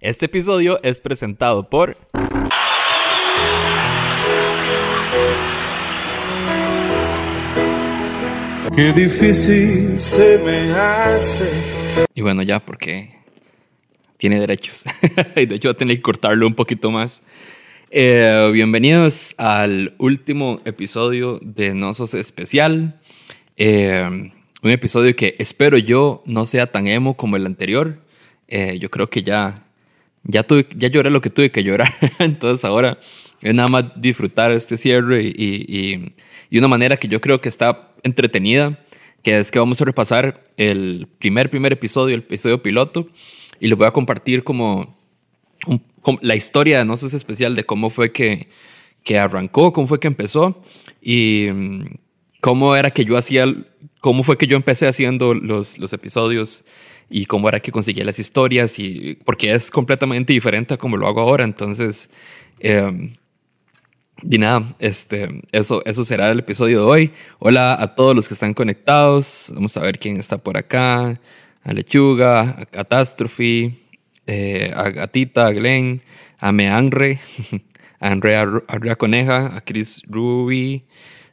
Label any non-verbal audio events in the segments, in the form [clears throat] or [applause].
Este episodio es presentado por... Qué difícil se me hace. Y bueno, ya porque tiene derechos. [laughs] y de hecho va a tener que cortarlo un poquito más. Eh, bienvenidos al último episodio de Nosos Especial. Eh, un episodio que espero yo no sea tan emo como el anterior. Eh, yo creo que ya, ya, tuve, ya lloré lo que tuve que llorar. [laughs] Entonces ahora es nada más disfrutar este cierre y, y, y, una manera que yo creo que está entretenida, que es que vamos a repasar el primer, primer episodio, el episodio piloto, y les voy a compartir como, la historia de No Sos Especial, de cómo fue que, que arrancó, cómo fue que empezó y mm, cómo era que yo hacía, cómo fue que yo empecé haciendo los, los episodios y cómo era que conseguía las historias y porque es completamente diferente a como lo hago ahora. Entonces, eh, y nada, este, eso, eso será el episodio de hoy. Hola a todos los que están conectados. Vamos a ver quién está por acá. A Lechuga, a Catástrofe, eh, a Gatita, a Glenn, a Meanre, [laughs] a Andrea, Andrea Coneja, a Chris Ruby,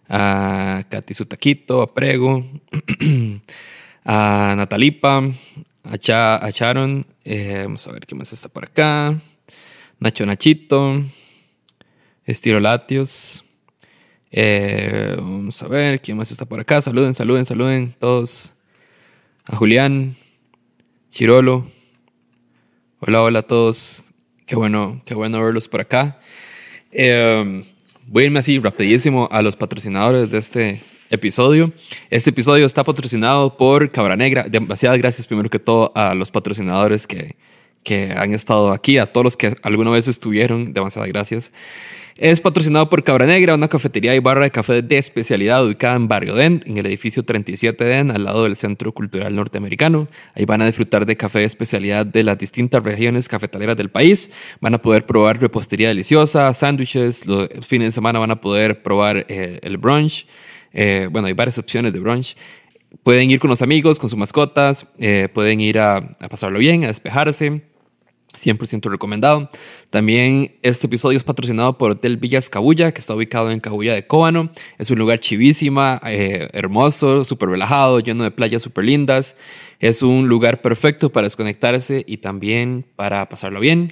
a Katy Sutaquito, a Prego, [clears throat] a Natalipa, a, Cha, a Charon. Eh, vamos a ver quién más está por acá. Nacho Nachito. Estirolatios. Eh, vamos a ver quién más está por acá. Saluden, saluden, saluden todos. A Julián, Chirolo. Hola, hola a todos. Qué bueno, qué bueno verlos por acá. Eh, voy a irme así rapidísimo a los patrocinadores de este episodio. Este episodio está patrocinado por Cabra Negra. Demasiadas gracias primero que todo a los patrocinadores que, que han estado aquí, a todos los que alguna vez estuvieron. Demasiadas gracias. Es patrocinado por Cabra Negra, una cafetería y barra de café de especialidad ubicada en Barrio Den, en el edificio 37 Den, al lado del Centro Cultural Norteamericano. Ahí van a disfrutar de café de especialidad de las distintas regiones cafetaleras del país. Van a poder probar repostería deliciosa, sándwiches. Los fines de semana van a poder probar eh, el brunch. Eh, bueno, hay varias opciones de brunch. Pueden ir con los amigos, con sus mascotas. Eh, pueden ir a, pasarlo bien, a despejarse 100% recomendado. También este episodio es patrocinado por Hotel Villas Cabulla, que está ubicado en Cabulla de Cóbano. Es un lugar chivísima, eh, hermoso, súper relajado, lleno de playas súper lindas. Es un lugar perfecto para desconectarse y también para pasarlo bien.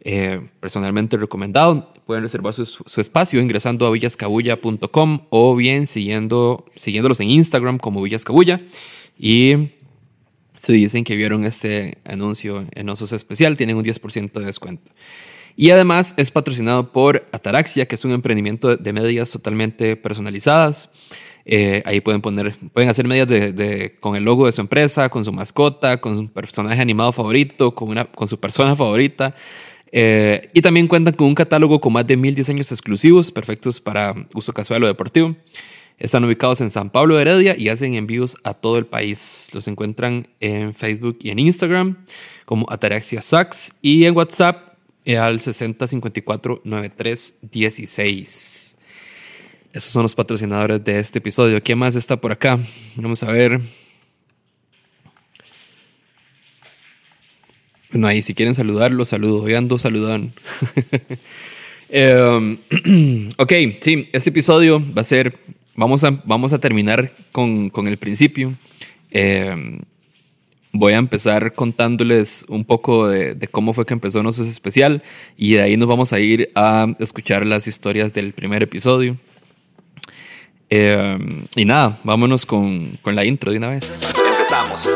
Eh, personalmente recomendado. Pueden reservar su, su, espacio ingresando a villascabulla.com o bien siguiendo, siguiéndolos en Instagram como Villascabulla. Y se dicen que vieron este anuncio en Osos Especial, tienen un 10% de descuento. Y además es patrocinado por Ataraxia, que es un emprendimiento de medias totalmente personalizadas. Eh, ahí pueden poner, pueden hacer medias de, con el logo de su empresa, con su mascota, con su personaje animado favorito, con, una, con su persona favorita. Eh, y también cuentan con un catálogo con más de mil diseños exclusivos, perfectos para uso casual o deportivo. Están ubicados en San Pablo de Heredia y hacen envíos a todo el país. Los encuentran en Facebook y en Instagram como Ataraxia Sax y en WhatsApp al 6054-9316. Esos son los patrocinadores de este episodio. ¿Quién más está por acá? Vamos a ver. Bueno, ahí si quieren saludar, los saludo. Hoy ando saludan. um, [laughs] [clears throat] ok, sí, este episodio va a ser vamos a, vamos a terminar con, con el principio. Eh, voy a empezar contándoles un poco de, cómo fue que empezó Nosos Especial y de ahí nos vamos a ir a escuchar las historias del primer episodio. Eh, y nada, vámonos con, con, la intro de una vez. Empezamos.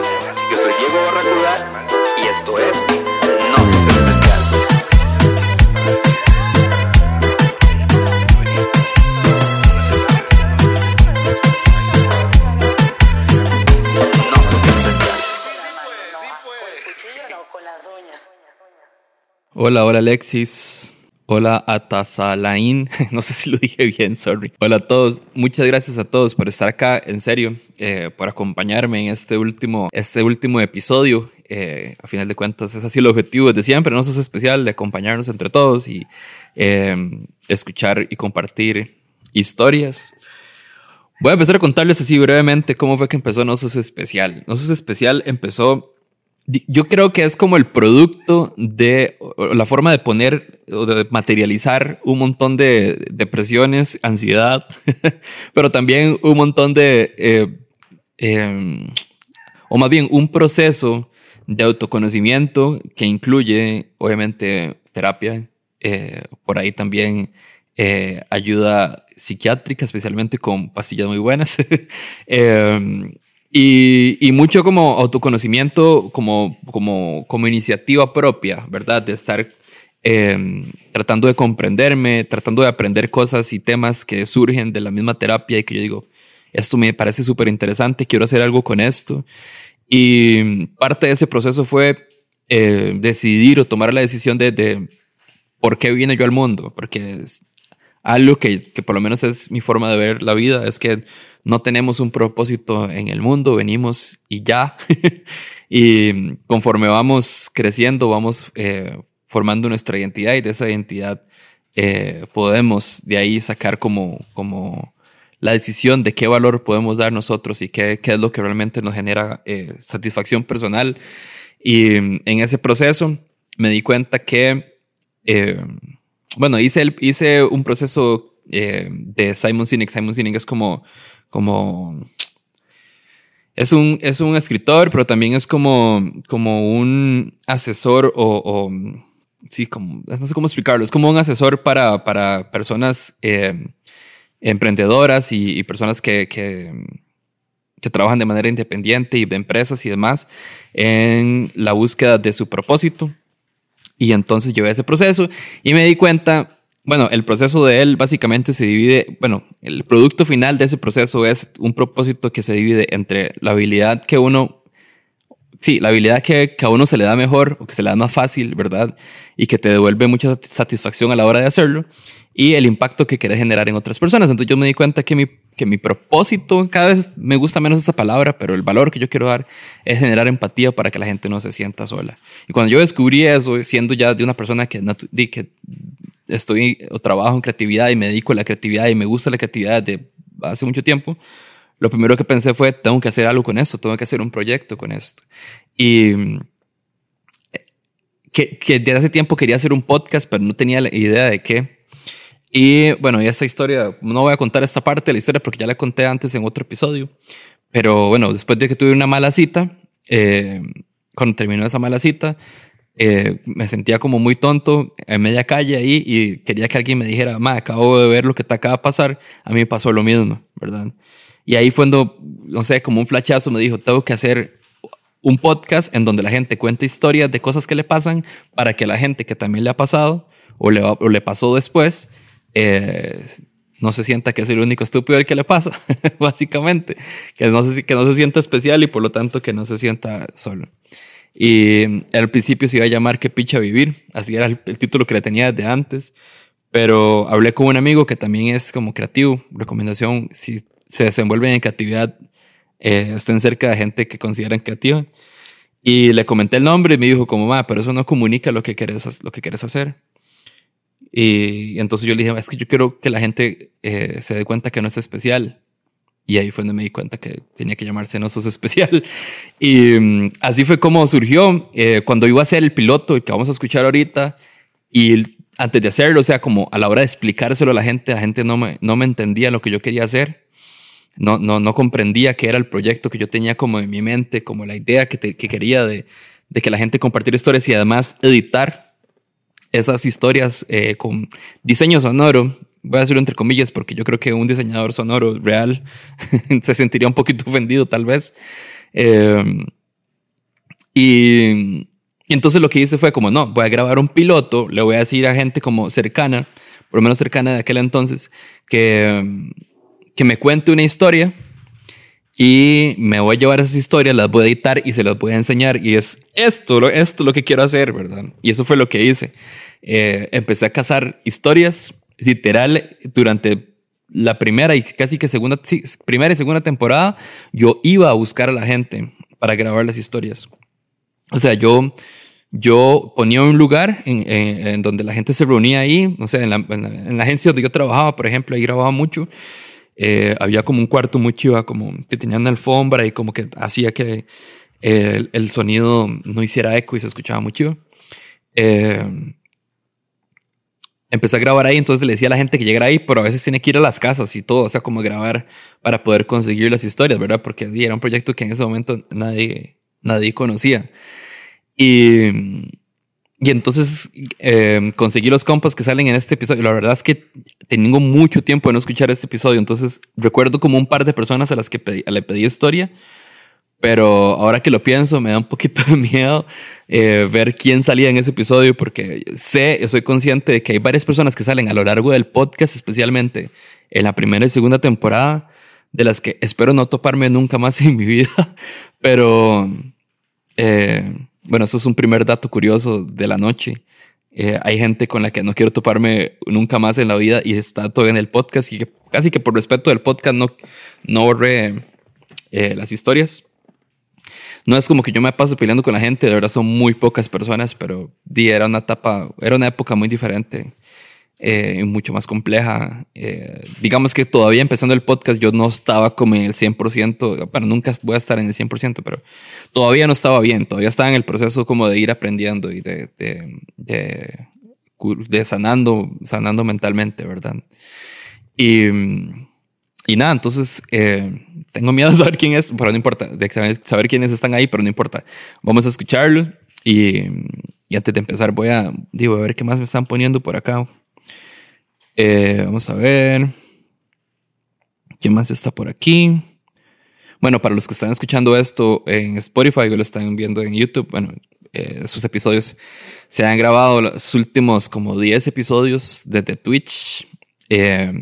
Esto es Nosos Especial. Hola, hola Alexis. Hola Atazalain. [laughs] No sé si lo dije bien, sorry. Hola a todos. Muchas gracias a todos por estar acá, en serio, eh, por acompañarme en este último, este último episodio. Eh, a final de cuentas, es así el objetivo de siempre, no es especial, de acompañarnos entre todos y eh, escuchar y compartir historias. Voy a empezar a contarles así brevemente cómo fue que empezó Nosos Especial. Nosos Especial empezó yo creo que es como el producto de la forma de poner o de materializar un montón de depresiones, ansiedad, [laughs] pero también un montón de, eh, eh, o más bien un proceso de autoconocimiento que incluye, obviamente, terapia, eh, por ahí también eh, ayuda psiquiátrica, especialmente con pastillas muy buenas. [laughs] Eh, y, mucho como autoconocimiento, como, como, como iniciativa propia, ¿verdad? De estar eh, tratando de comprenderme, tratando de aprender cosas y temas que surgen de la misma terapia y que yo digo, esto me parece súper interesante, quiero hacer algo con esto. Y parte de ese proceso fue eh, decidir o tomar la decisión de, de por qué vine yo al mundo, porque es algo que, que por lo menos es mi forma de ver la vida, es que no tenemos un propósito en el mundo, venimos y ya. [laughs] y conforme vamos creciendo, vamos eh, formando nuestra identidad y de esa identidad eh, podemos de ahí sacar como, como la decisión de qué valor podemos dar nosotros y qué, qué es lo que realmente nos genera eh, satisfacción personal. Y mm, en ese proceso me di cuenta que, eh, bueno, hice, hice un proceso eh, de Simon Sinek. Simon Sinek es como, como es un, es un escritor, pero también es como, como un asesor o, sí, como, no sé cómo explicarlo, es como un asesor para, para personas emprendedoras y, personas que, que, trabajan de manera independiente y de empresas y demás en la búsqueda de su propósito. Y entonces llevé ese proceso y me di cuenta, bueno, el proceso de él básicamente se divide, bueno, el producto final de ese proceso es un propósito que se divide entre la habilidad que uno, sí, la habilidad que, que a uno se le da mejor o que se le da más fácil, ¿verdad? Y que te devuelve mucha sat- satisfacción a la hora de hacerlo y el impacto que quieres generar en otras personas. Entonces yo me di cuenta que mi, que mi propósito, cada vez me gusta menos esa palabra, pero el valor que yo quiero dar es generar empatía para que la gente no se sienta sola. Y cuando yo descubrí eso, siendo ya de una persona que, que estoy o trabajo en creatividad y me dedico a la creatividad y me gusta la creatividad de hace mucho tiempo, lo primero que pensé fue, tengo que hacer algo con esto, tengo que hacer un proyecto con esto. Y mm, que, que desde hace tiempo quería hacer un podcast, pero no tenía la idea de qué. Y bueno, y esta historia, no voy a contar esta parte de la historia porque ya la conté antes en otro episodio, pero bueno, después de que tuve una mala cita, eh, cuando terminó esa mala cita, eh, me sentía como muy tonto en media calle ahí y quería que alguien me dijera, ma, acabo de ver lo que te acaba de pasar, a mí me pasó lo mismo, ¿verdad? Y ahí fue cuando, no sé, como un flachazo me dijo, tengo que hacer un podcast en donde la gente cuenta historias de cosas que le pasan para que la gente que también le ha pasado o le, o le pasó después eh, no se sienta que es el único estúpido el que le pasa, [laughs] básicamente, que no, se, que no se sienta especial y por lo tanto que no se sienta solo. Y al principio se iba a llamar Que picha vivir, así era el, el título que le tenía desde antes, pero hablé con un amigo que también es como creativo, recomendación, si se desenvuelven en creatividad, eh, estén cerca de gente que consideran creativa. Y le comenté el nombre y me dijo como, ma, pero eso no comunica lo que quieres, lo que quieres hacer. Y, entonces yo le dije, es que yo quiero que la gente eh, se dé cuenta que no es especial. Y ahí fue donde me di cuenta que tenía que llamarse No Sos Especial. [laughs] Y mm, así fue como surgió. eh, cuando iba a hacer el piloto, el que vamos a escuchar ahorita, y antes de hacerlo, o sea, como a la hora de explicárselo a la gente, la gente no me, no me entendía lo que yo quería hacer. No, no, no comprendía qué era el proyecto que yo tenía como en mi mente, como la idea que, que quería de, de que la gente compartiera historias y además editar esas historias eh, con diseño sonoro. Voy a decirlo entre comillas porque yo creo que un diseñador sonoro real [laughs] se sentiría un poquito ofendido tal vez. Eh, y, y entonces lo que hice fue como, no, voy a grabar un piloto, le voy a decir a gente como cercana, por lo menos cercana de aquel entonces, que, que me cuente una historia y me voy a llevar esas historias, las voy a editar y se las voy a enseñar. Y es esto, lo- esto lo que quiero hacer, ¿verdad? Y eso fue lo que hice. Eh, empecé a cazar historias, literal, durante la primera y casi que segunda, primera y segunda temporada, yo iba a buscar a la gente para grabar las historias. O sea, yo, yo ponía un lugar en, donde la gente se reunía ahí, o sea, en la, en en la agencia donde yo trabajaba, por ejemplo, ahí grababa mucho. Eh, había como un cuarto muy chiva, como que tenía una alfombra y como que hacía que el, el sonido no hiciera eco y se escuchaba muy chido. Eh, empecé a grabar ahí, entonces le decía a la gente que llegara ahí, pero a veces tiene que ir a las casas y todo, o sea, como grabar para poder conseguir las historias, ¿verdad? Porque era un proyecto que en ese momento nadie, nadie conocía. Y, y entonces eh, conseguí los compas que salen en este episodio. La verdad es que tengo mucho tiempo de no escuchar este episodio, entonces recuerdo como un par de personas a las que pedí- le pedí historia. Pero ahora que lo pienso, me da un poquito de miedo eh, ver quién salía en ese episodio, porque sé, soy consciente de que hay varias personas que salen a lo largo del podcast, especialmente en la primera y segunda temporada, de las que espero no toparme nunca más en mi vida. [laughs] Pero eh, bueno, eso es un primer dato curioso de la noche. Eh, hay gente con la que no quiero toparme nunca más en la vida y está todavía en el podcast y que casi que por respeto del podcast no, no borré eh, las historias. No es como que yo me paso peleando con la gente, de verdad son muy pocas personas, pero di, era una etapa, era una época muy diferente eh, mucho más compleja. Eh, digamos que todavía empezando el podcast yo no estaba como en el 100%, bueno, nunca voy a estar en el 100%, pero todavía no estaba bien, todavía estaba en el proceso como de ir aprendiendo y de, de, de, de sanando, sanando mentalmente, ¿verdad? Y, y nada, entonces eh, tengo miedo de saber quién es, pero no importa, de saber quiénes están ahí, pero no importa. Vamos a escucharlo y, y antes de empezar voy a, digo, a ver qué más me están poniendo por acá. Eh, vamos a ver. ¿Quién más está por aquí? Bueno, para los que están escuchando esto en Spotify o lo están viendo en YouTube, bueno, eh, esos episodios se han grabado los últimos como 10 episodios desde Twitch, eh,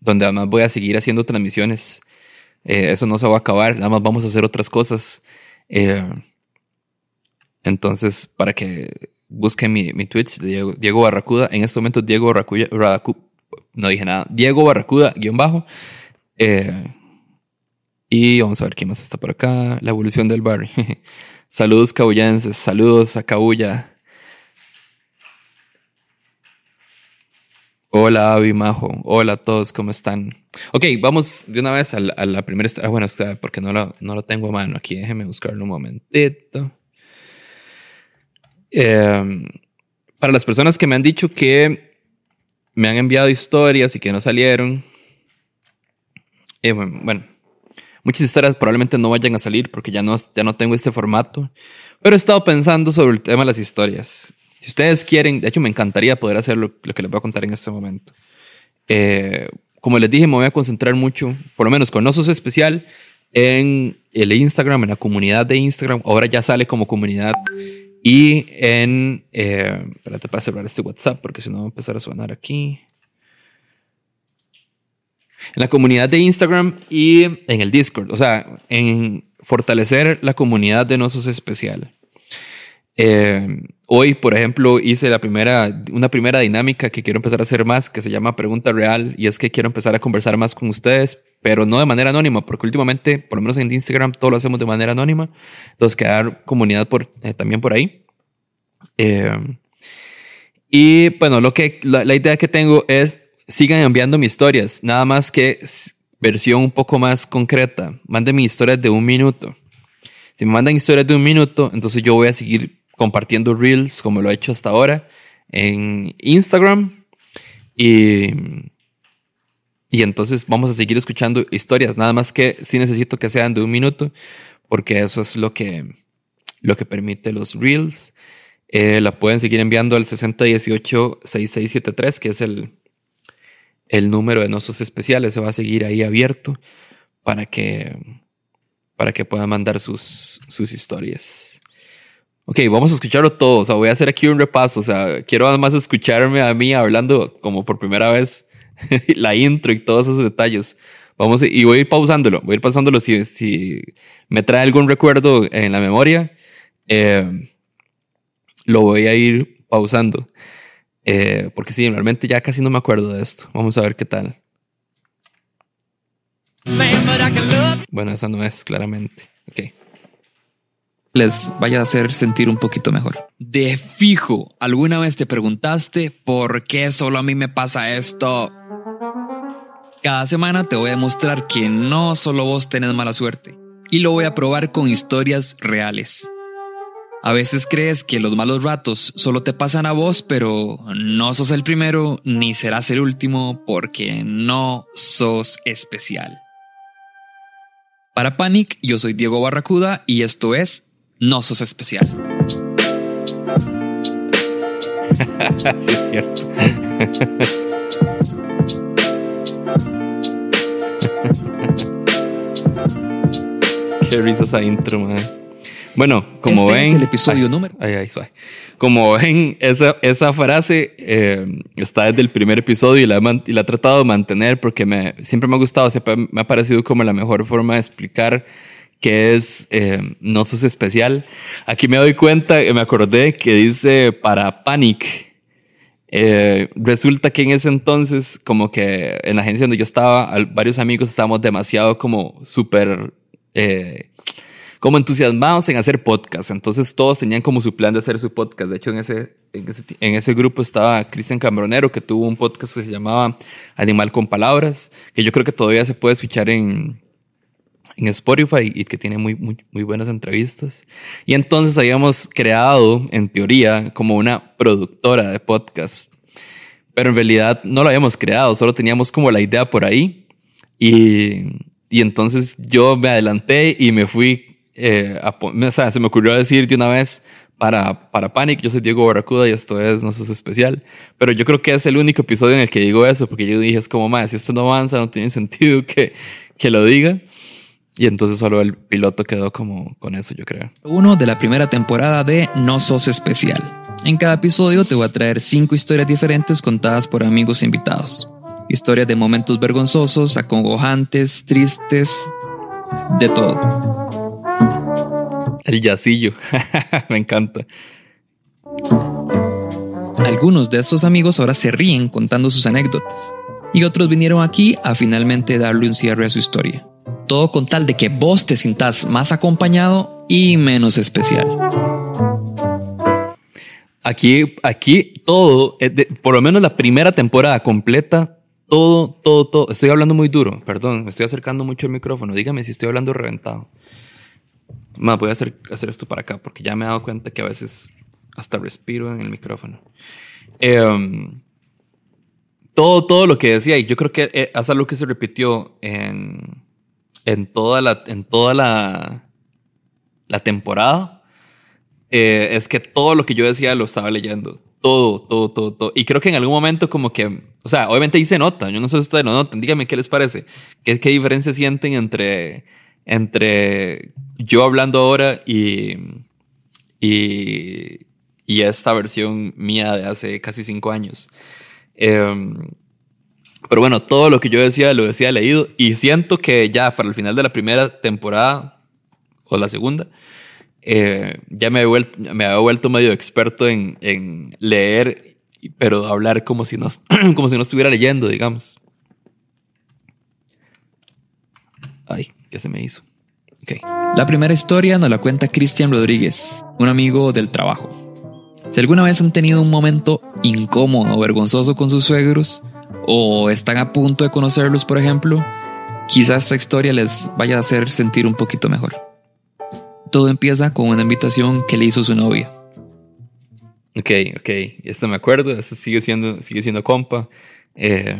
donde además voy a seguir haciendo transmisiones. Eso no se va a acabar, nada más vamos a hacer otras cosas. Entonces, para que busquen mi, mi Twitch, Diego, Diego Barracuda, en este momento Diego Barracuda, Barracu- no dije nada, Diego Barracuda, guion bajo. Eh, y vamos a ver quién más está por acá. La evolución del barrio. [laughs] saludos cabullenses, saludos a Cabulla. Hola Avi Majo, hola a todos, ¿cómo están? Ok, vamos de una vez a la, primera historia. Bueno, porque no lo, no lo tengo a mano aquí, déjeme buscarlo un momentito. Eh, para las personas que me han dicho que me han enviado historias y que no salieron, eh, bueno, bueno, muchas historias probablemente no vayan a salir porque ya no, ya no tengo este formato, pero he estado pensando sobre el tema de las historias. Si ustedes quieren, de hecho me encantaría poder hacer lo, lo que les voy a contar en este momento. Eh, como les dije, me voy a concentrar mucho, por lo menos con Osos Especial, en el Instagram, en la comunidad de Instagram. Ahora ya sale como comunidad. Y en. Eh, espérate para cerrar este WhatsApp, porque si no va a empezar a sonar aquí. En la comunidad de Instagram y en el Discord. O sea, en fortalecer la comunidad de Nosos Especial. Eh, hoy, por ejemplo, hice la primera, una primera dinámica que quiero empezar a hacer más, que se llama Pregunta Real, y es que quiero empezar a conversar más con ustedes, pero no de manera anónima, porque últimamente, por lo menos en Instagram, todo lo hacemos de manera anónima. Entonces, quedar comunidad por, eh, también por ahí. Eh, y bueno, lo que, la, la idea que tengo es sigan enviando mis historias, nada más que versión un poco más concreta. Manden mis historias de un minuto. Si me mandan historias de un minuto, entonces yo voy a seguir compartiendo reels como lo he hecho hasta ahora en Instagram. Y, y entonces vamos a seguir escuchando historias, nada más que sí necesito que sean de un minuto, porque eso es lo que, lo que permite los reels. Eh, la pueden seguir enviando al 6018-6673, que es el, el número de Nosos Especiales. Se va a seguir ahí abierto para que, para que puedan mandar sus, sus historias. Ok, vamos a escucharlo todo. O sea, voy a hacer aquí un repaso. O sea, quiero además escucharme a mí hablando como por primera vez [laughs] la intro y todos esos detalles. Vamos, y voy a ir pausándolo. Voy a ir pausándolo si, si me trae algún recuerdo en la memoria. Eh, lo voy a ir pausando. Eh, porque sí, realmente ya casi no me acuerdo de esto. Vamos a ver qué tal. Bueno, esa no es claramente. Ok. Les vaya a hacer sentir un poquito mejor. De fijo, ¿alguna vez te preguntaste por qué solo a mí me pasa esto? Cada semana te voy a demostrar que no solo vos tenés mala suerte. y lo voy a probar con historias reales. A veces crees que los malos ratos solo te pasan a vos, pero no sos el primero ni serás el último porque no sos especial. Para Panic, yo soy Diego Barracuda y esto es No sos especial. [laughs] sí, es cierto. [laughs] Qué risa esa intro, man. Bueno, como Este ven. es el episodio Ay, número. Ay, ay. Como ven, esa, esa frase eh, está desde el primer episodio y la, y la he tratado de mantener porque me, siempre me ha gustado, siempre me ha parecido como la mejor forma de explicar qué es eh, No Sos Especial. Aquí me doy cuenta, eh, me acordé que dice para Panic. Eh, resulta que en ese entonces, como que en la agencia donde yo estaba, varios amigos estábamos demasiado como súper, eh, como entusiasmados en hacer podcast. Entonces todos tenían como su plan de hacer su podcast. De hecho, en ese, en ese, en ese grupo estaba Cristian Cambronero, que tuvo un podcast que se llamaba Animal con Palabras, que yo creo que todavía se puede escuchar en, en Spotify y que tiene muy, muy, muy buenas entrevistas. Y entonces habíamos creado, en teoría, como una productora de podcast. Pero en realidad no lo habíamos creado, solo teníamos como la idea por ahí. Y, y entonces yo me adelanté y me fui, eh, a o sea, se me ocurrió decir de una vez para, para Panic, yo soy Diego Barracuda y esto es No Sos Especial. Pero yo creo que es el único episodio en el que digo eso, porque yo dije, es como, más si esto no avanza, no tiene [laughs] sentido que, que lo diga. Y entonces solo el piloto quedó como con eso, yo creo. Uno de la primera temporada de No Sos Especial. En cada episodio te voy a traer cinco historias diferentes contadas por amigos invitados. Historias de momentos vergonzosos, acongojantes, tristes, de todo. El yacillo. [laughs] me encanta. Algunos de estos amigos ahora se ríen contando sus anécdotas. Y otros vinieron aquí a finalmente darle un cierre a su historia. Todo con tal de que vos te sintas más acompañado y menos especial. Aquí, aquí todo, eh, por lo menos la primera temporada completa, todo, todo, todo. Estoy hablando muy duro, perdón, me estoy acercando mucho al micrófono. Dígame si estoy hablando reventado. Más, voy a hacer, hacer esto para acá porque ya me he dado cuenta que a veces hasta respiro en el micrófono. Em, todo, todo lo que decía, y yo creo que eh, es algo que se repitió en, en toda la, en toda la, la temporada, eh, es que todo lo que yo decía lo estaba leyendo. Todo, todo, todo, todo. Y creo que en algún momento como que, o sea, obviamente hice nota, yo no sé si ustedes lo notan, díganme qué les parece, qué, qué diferencia sienten entre, entre yo hablando ahora y, y, y esta versión mía de hace casi cinco años. Em, pero bueno, todo lo que yo decía lo decía leído y siento que ya para el final de la primera temporada o la segunda, eh, ya me, he vuelto, me había vuelto medio experto en, en leer, pero hablar como si, no, [clears throat] como si no estuviera leyendo, digamos. Ay, ¿qué se me hizo? Ok. La primera historia nos la cuenta Cristian Rodríguez, un amigo del trabajo. Si alguna vez han tenido un momento incómodo o vergonzoso con sus suegros, o están a punto de conocerlos, por ejemplo, quizás esta historia les vaya a hacer sentir un poquito mejor. Todo empieza con una invitación que le hizo su novia. Ok, ok. Esto me acuerdo. Esto sigue siendo, sigue siendo compa. Eh,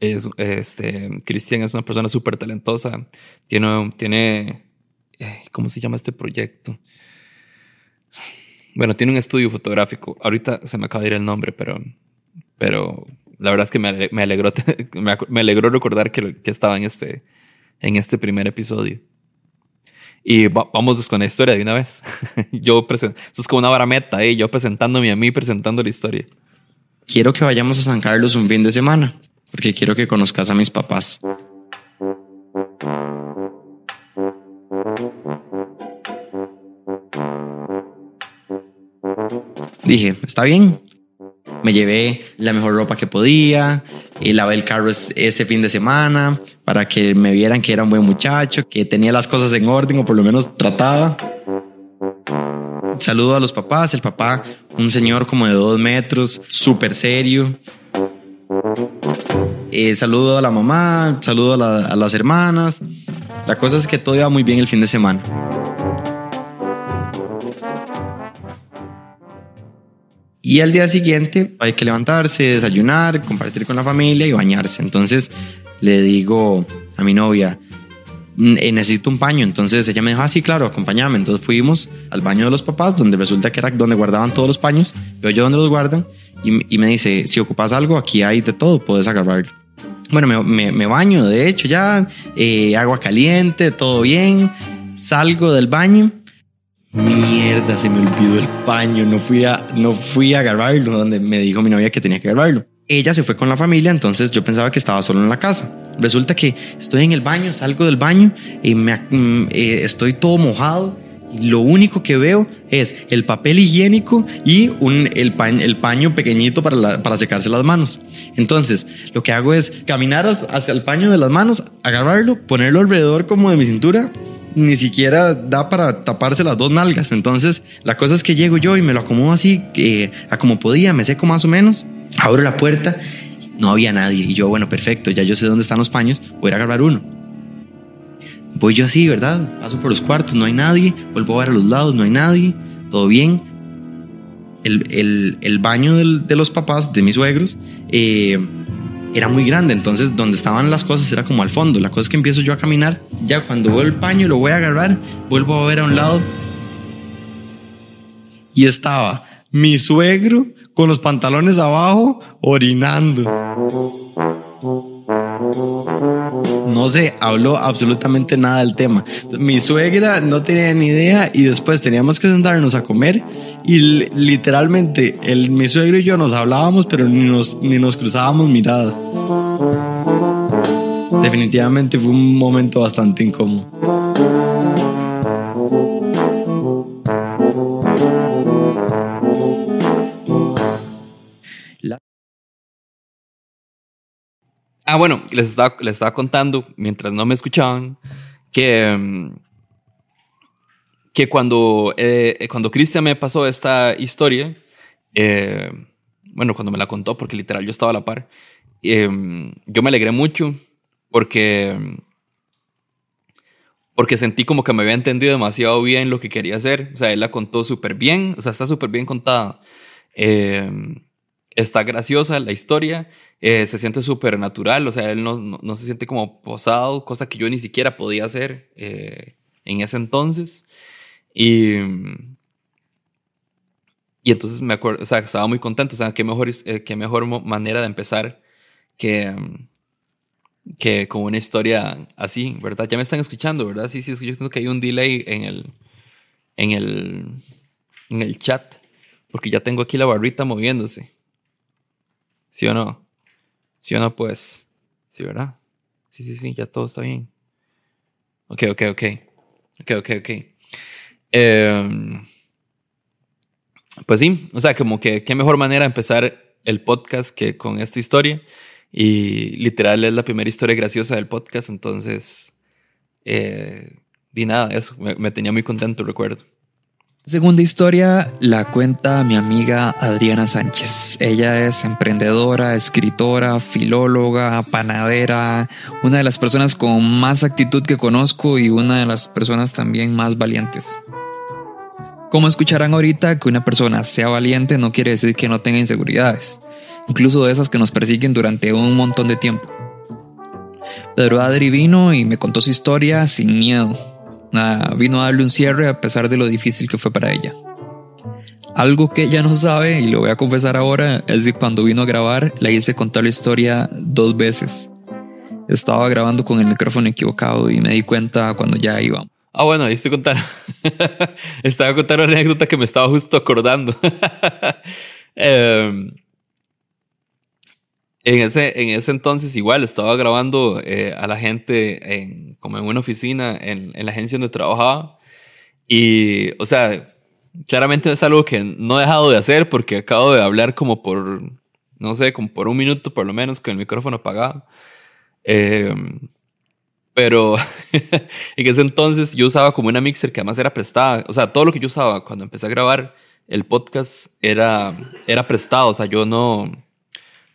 es, este, Cristian es una persona súper talentosa. Tiene, tiene, eh, ¿cómo se llama este proyecto? Bueno, tiene un estudio fotográfico. Ahorita se me acaba de ir el nombre, pero, pero la verdad es que me, me alegró, [laughs] me alegró recordar que, que estaba en este, en este primer episodio. Y va- vamos con la historia de una vez. [laughs] yo presen- Eso es como una barameta, ¿eh? Yo presentándome a mí, presentando la historia. quiero que vayamos a San Carlos un fin de semana, porque quiero que conozcas a mis papás. Dije, está bien. Me llevé la mejor ropa que podía y lavé el carro es- ese fin de semana para que me vieran que era un buen muchacho, que tenía las cosas en orden o por lo menos trataba. Saludo a los papás, el papá, un señor como de dos metros, súper serio. Eh, saludo a la mamá, saludo a, a las hermanas La cosa es que todo iba muy bien el fin de semana. Y al día siguiente hay que levantarse, desayunar, compartir con la familia y bañarse. Entonces le digo a mi novia, "Mm, eh, necesito un paño. Entonces ella me dijo, ah, claro, acompáñame. Entonces fuimos al baño de los papás, donde resulta que era donde guardaban todos los paños. Veo yo donde los guardan y, me dice, si ocupas algo, aquí hay de todo, puedes agarrarlo. Bueno, me baño, de hecho, ya, eh, agua caliente, todo bien. Salgo del baño. Mierda, se me olvidó el paño. No fui a, no fui a agarrarlo, donde me dijo mi novia que tenía que agarrarlo. Ella se fue con la familia, entonces yo pensaba que estaba solo en la casa. Resulta que estoy en el baño, salgo del baño y me, mm, eh, estoy todo mojado. Lo único que veo es el papel higiénico y un, el, paño, pequeñito para, secarse las manos. Entonces, lo que hago es caminar hacia el paño de las manos, agarrarlo, ponerlo alrededor como de mi cintura. Ni siquiera da para taparse las dos nalgas. Entonces, la cosa es que llego yo y me lo acomodo así, a como podía, me seco más o menos. Abro la puerta, no había nadie. Y yo, bueno, perfecto, ya yo sé dónde están los paños, voy a agarrar uno. Voy yo así, ¿verdad? Paso por los cuartos, no hay nadie. Vuelvo a ver a los lados, no hay nadie. Todo bien. El, el- baño de los papás, de mis suegros, eh, era muy grande. Entonces, donde estaban las cosas era como al fondo. La cosa es que empiezo yo a caminar. Ya cuando veo el paño, lo voy a agarrar. Vuelvo a ver a un lado. Y estaba mi suegro con los pantalones abajo orinando. No se habló absolutamente nada del tema. Mi suegra no tenía ni idea y después teníamos que sentarnos a comer y li- literalmente el, mi suegro y yo nos hablábamos pero ni nos, ni nos cruzábamos miradas. Definitivamente fue un momento bastante incómodo. Ah, bueno, les estaba, les estaba contando, mientras no me escuchaban, que, mm, que cuando, eh, cuando Cristian me pasó esta historia, eh, bueno, cuando me la contó, porque literal yo estaba a la par, eh, yo me alegré mucho porque, porque sentí como que me había entendido demasiado bien lo que quería hacer. O sea, él la contó súper bien, o sea, está súper bien contada. Está graciosa la historia, eh, se siente súper natural, o sea, él no, no, se siente como posado, cosa que yo ni siquiera podía hacer eh, en ese entonces. Y, y entonces me acuerdo, o sea, estaba muy contento, o sea, qué mejor, eh, qué mejor manera de empezar que, que con una historia así, ¿verdad? Ya me están escuchando, ¿verdad? Sí, sí, es que yo siento que hay un delay en el, en el, en el chat, porque ya tengo aquí la barrita moviéndose. ¿Sí o no? ¿Sí o no? Pues, sí, ¿verdad? Sí, sí, sí, ya todo está bien. Ok, ok, ok. Ok, ok, ok. Em, pues sí, o sea, como que qué mejor manera empezar el podcast que con esta historia. Y literal es la primera historia graciosa del podcast, entonces, eh, di nada, eso, me tenía muy contento, recuerdo. Segunda historia la cuenta mi amiga Adriana Sánchez. Ella es emprendedora, escritora, filóloga, panadera, una de las personas con más actitud que conozco y una de las personas también más valientes. Como escucharán ahorita, que una persona sea valiente no quiere decir que no tenga inseguridades, incluso de esas que nos persiguen durante un montón de tiempo. Pedro Adri vino y me contó su historia sin miedo, Nada, vino a darle un cierre a pesar de lo difícil que fue para ella. Algo que ella no sabe, y lo voy a confesar ahora, es que cuando vino a grabar le hice contar la historia dos veces. Estaba grabando con el micrófono equivocado y me di cuenta cuando ya iba. Ah, bueno, estoy contando. [laughs] estaba contando una anécdota que me estaba justo acordando. [laughs] Em, en, ese, en ese entonces, igual, estaba grabando eh, a la gente en, como en una oficina en, en la agencia donde trabajaba. Y, o sea, claramente es algo que no he dejado de hacer porque acabo de hablar como por, no sé, como por un minuto por lo menos con el micrófono apagado. Em, pero [laughs] en ese entonces yo usaba como una mixer que además era prestada. O sea, todo lo que yo usaba cuando empecé a grabar el podcast era, era prestado. O sea, yo no,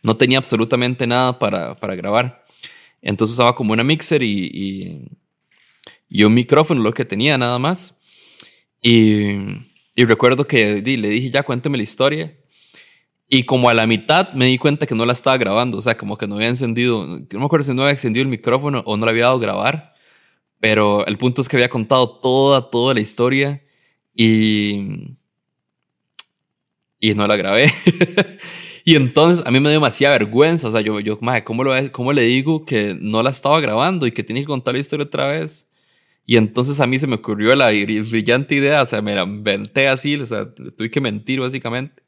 no tenía absolutamente nada para, para grabar. Entonces usaba como una mixer y, y, un micrófono, lo que tenía nada más. Y, y recuerdo que le dije, ya cuénteme la historia. Y como a la mitad me di cuenta que no la estaba grabando, o sea, como que no había encendido, no me acuerdo si no había encendido el micrófono o no le había dado grabar, pero el punto es que había contado toda, toda la historia y, y no la grabé. [laughs] y entonces a mí me dio demasiada vergüenza, o sea, yo, yo, madre, ¿cómo, lo, ¿cómo le digo que no la estaba grabando y que tiene que contar la historia otra vez? Y entonces a mí se me ocurrió la brillante idea, o sea, me la inventé así, o sea, tuve que mentir básicamente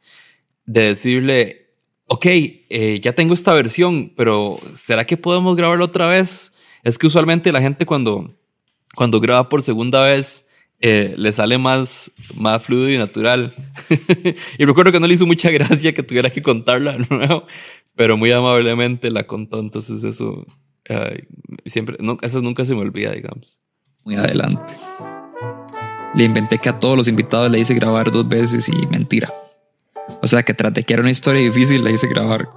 de decirle, ok, eh, ya tengo esta versión, pero ¿será que podemos grabarla otra vez? Es que usualmente la gente cuando, cuando graba por segunda vez eh, le sale más, más fluido y natural. [laughs] y recuerdo que no le hizo mucha gracia que tuviera que contarla de nuevo, pero muy amablemente la contó, entonces eso siempre, no, eso nunca se me olvida, digamos. Muy adelante. Le inventé que a todos los invitados le hice grabar dos veces y mentira. O sea, que traté que era una historia difícil, la hice grabar.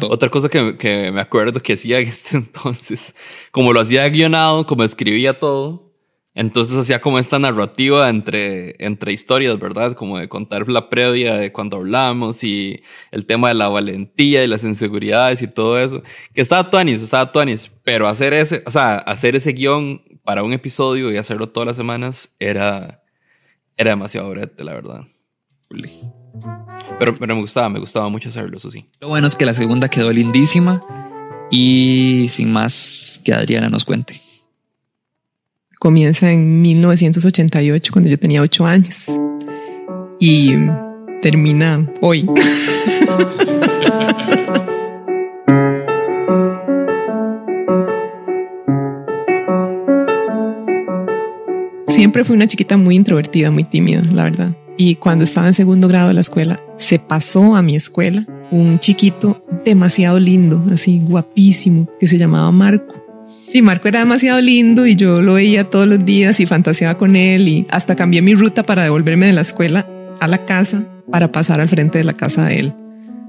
Otra cosa que, que, me acuerdo que hacía en este [laughs] entonces, como lo hacía guionado, como escribía todo, entonces hacía como esta narrativa entre, entre historias, ¿verdad? Como de contar la previa de cuando hablamos y el tema de la valentía y las inseguridades y todo eso. Que estaba tuanis, estaba tuanis, pero hacer ese, o sea, hacer ese guion para un episodio y hacerlo todas las semanas era, era demasiado brete, la verdad. Pero, pero me gustaba, me gustaba mucho hacerlo, eso sí. Lo bueno es que la segunda quedó lindísima y sin más que Adriana nos cuente. Comienza en 1988, cuando yo tenía 8 años, y termina hoy. [laughs] Siempre fui una chiquita muy introvertida, muy tímida, la verdad. Y cuando estaba en segundo grado de la escuela, se pasó a mi escuela un chiquito demasiado lindo, así guapísimo, que se llamaba Marco. Y Marco era demasiado lindo y yo lo veía todos los días y fantaseaba con él y hasta cambié mi ruta para devolverme de la escuela a la casa para pasar al frente de la casa de él.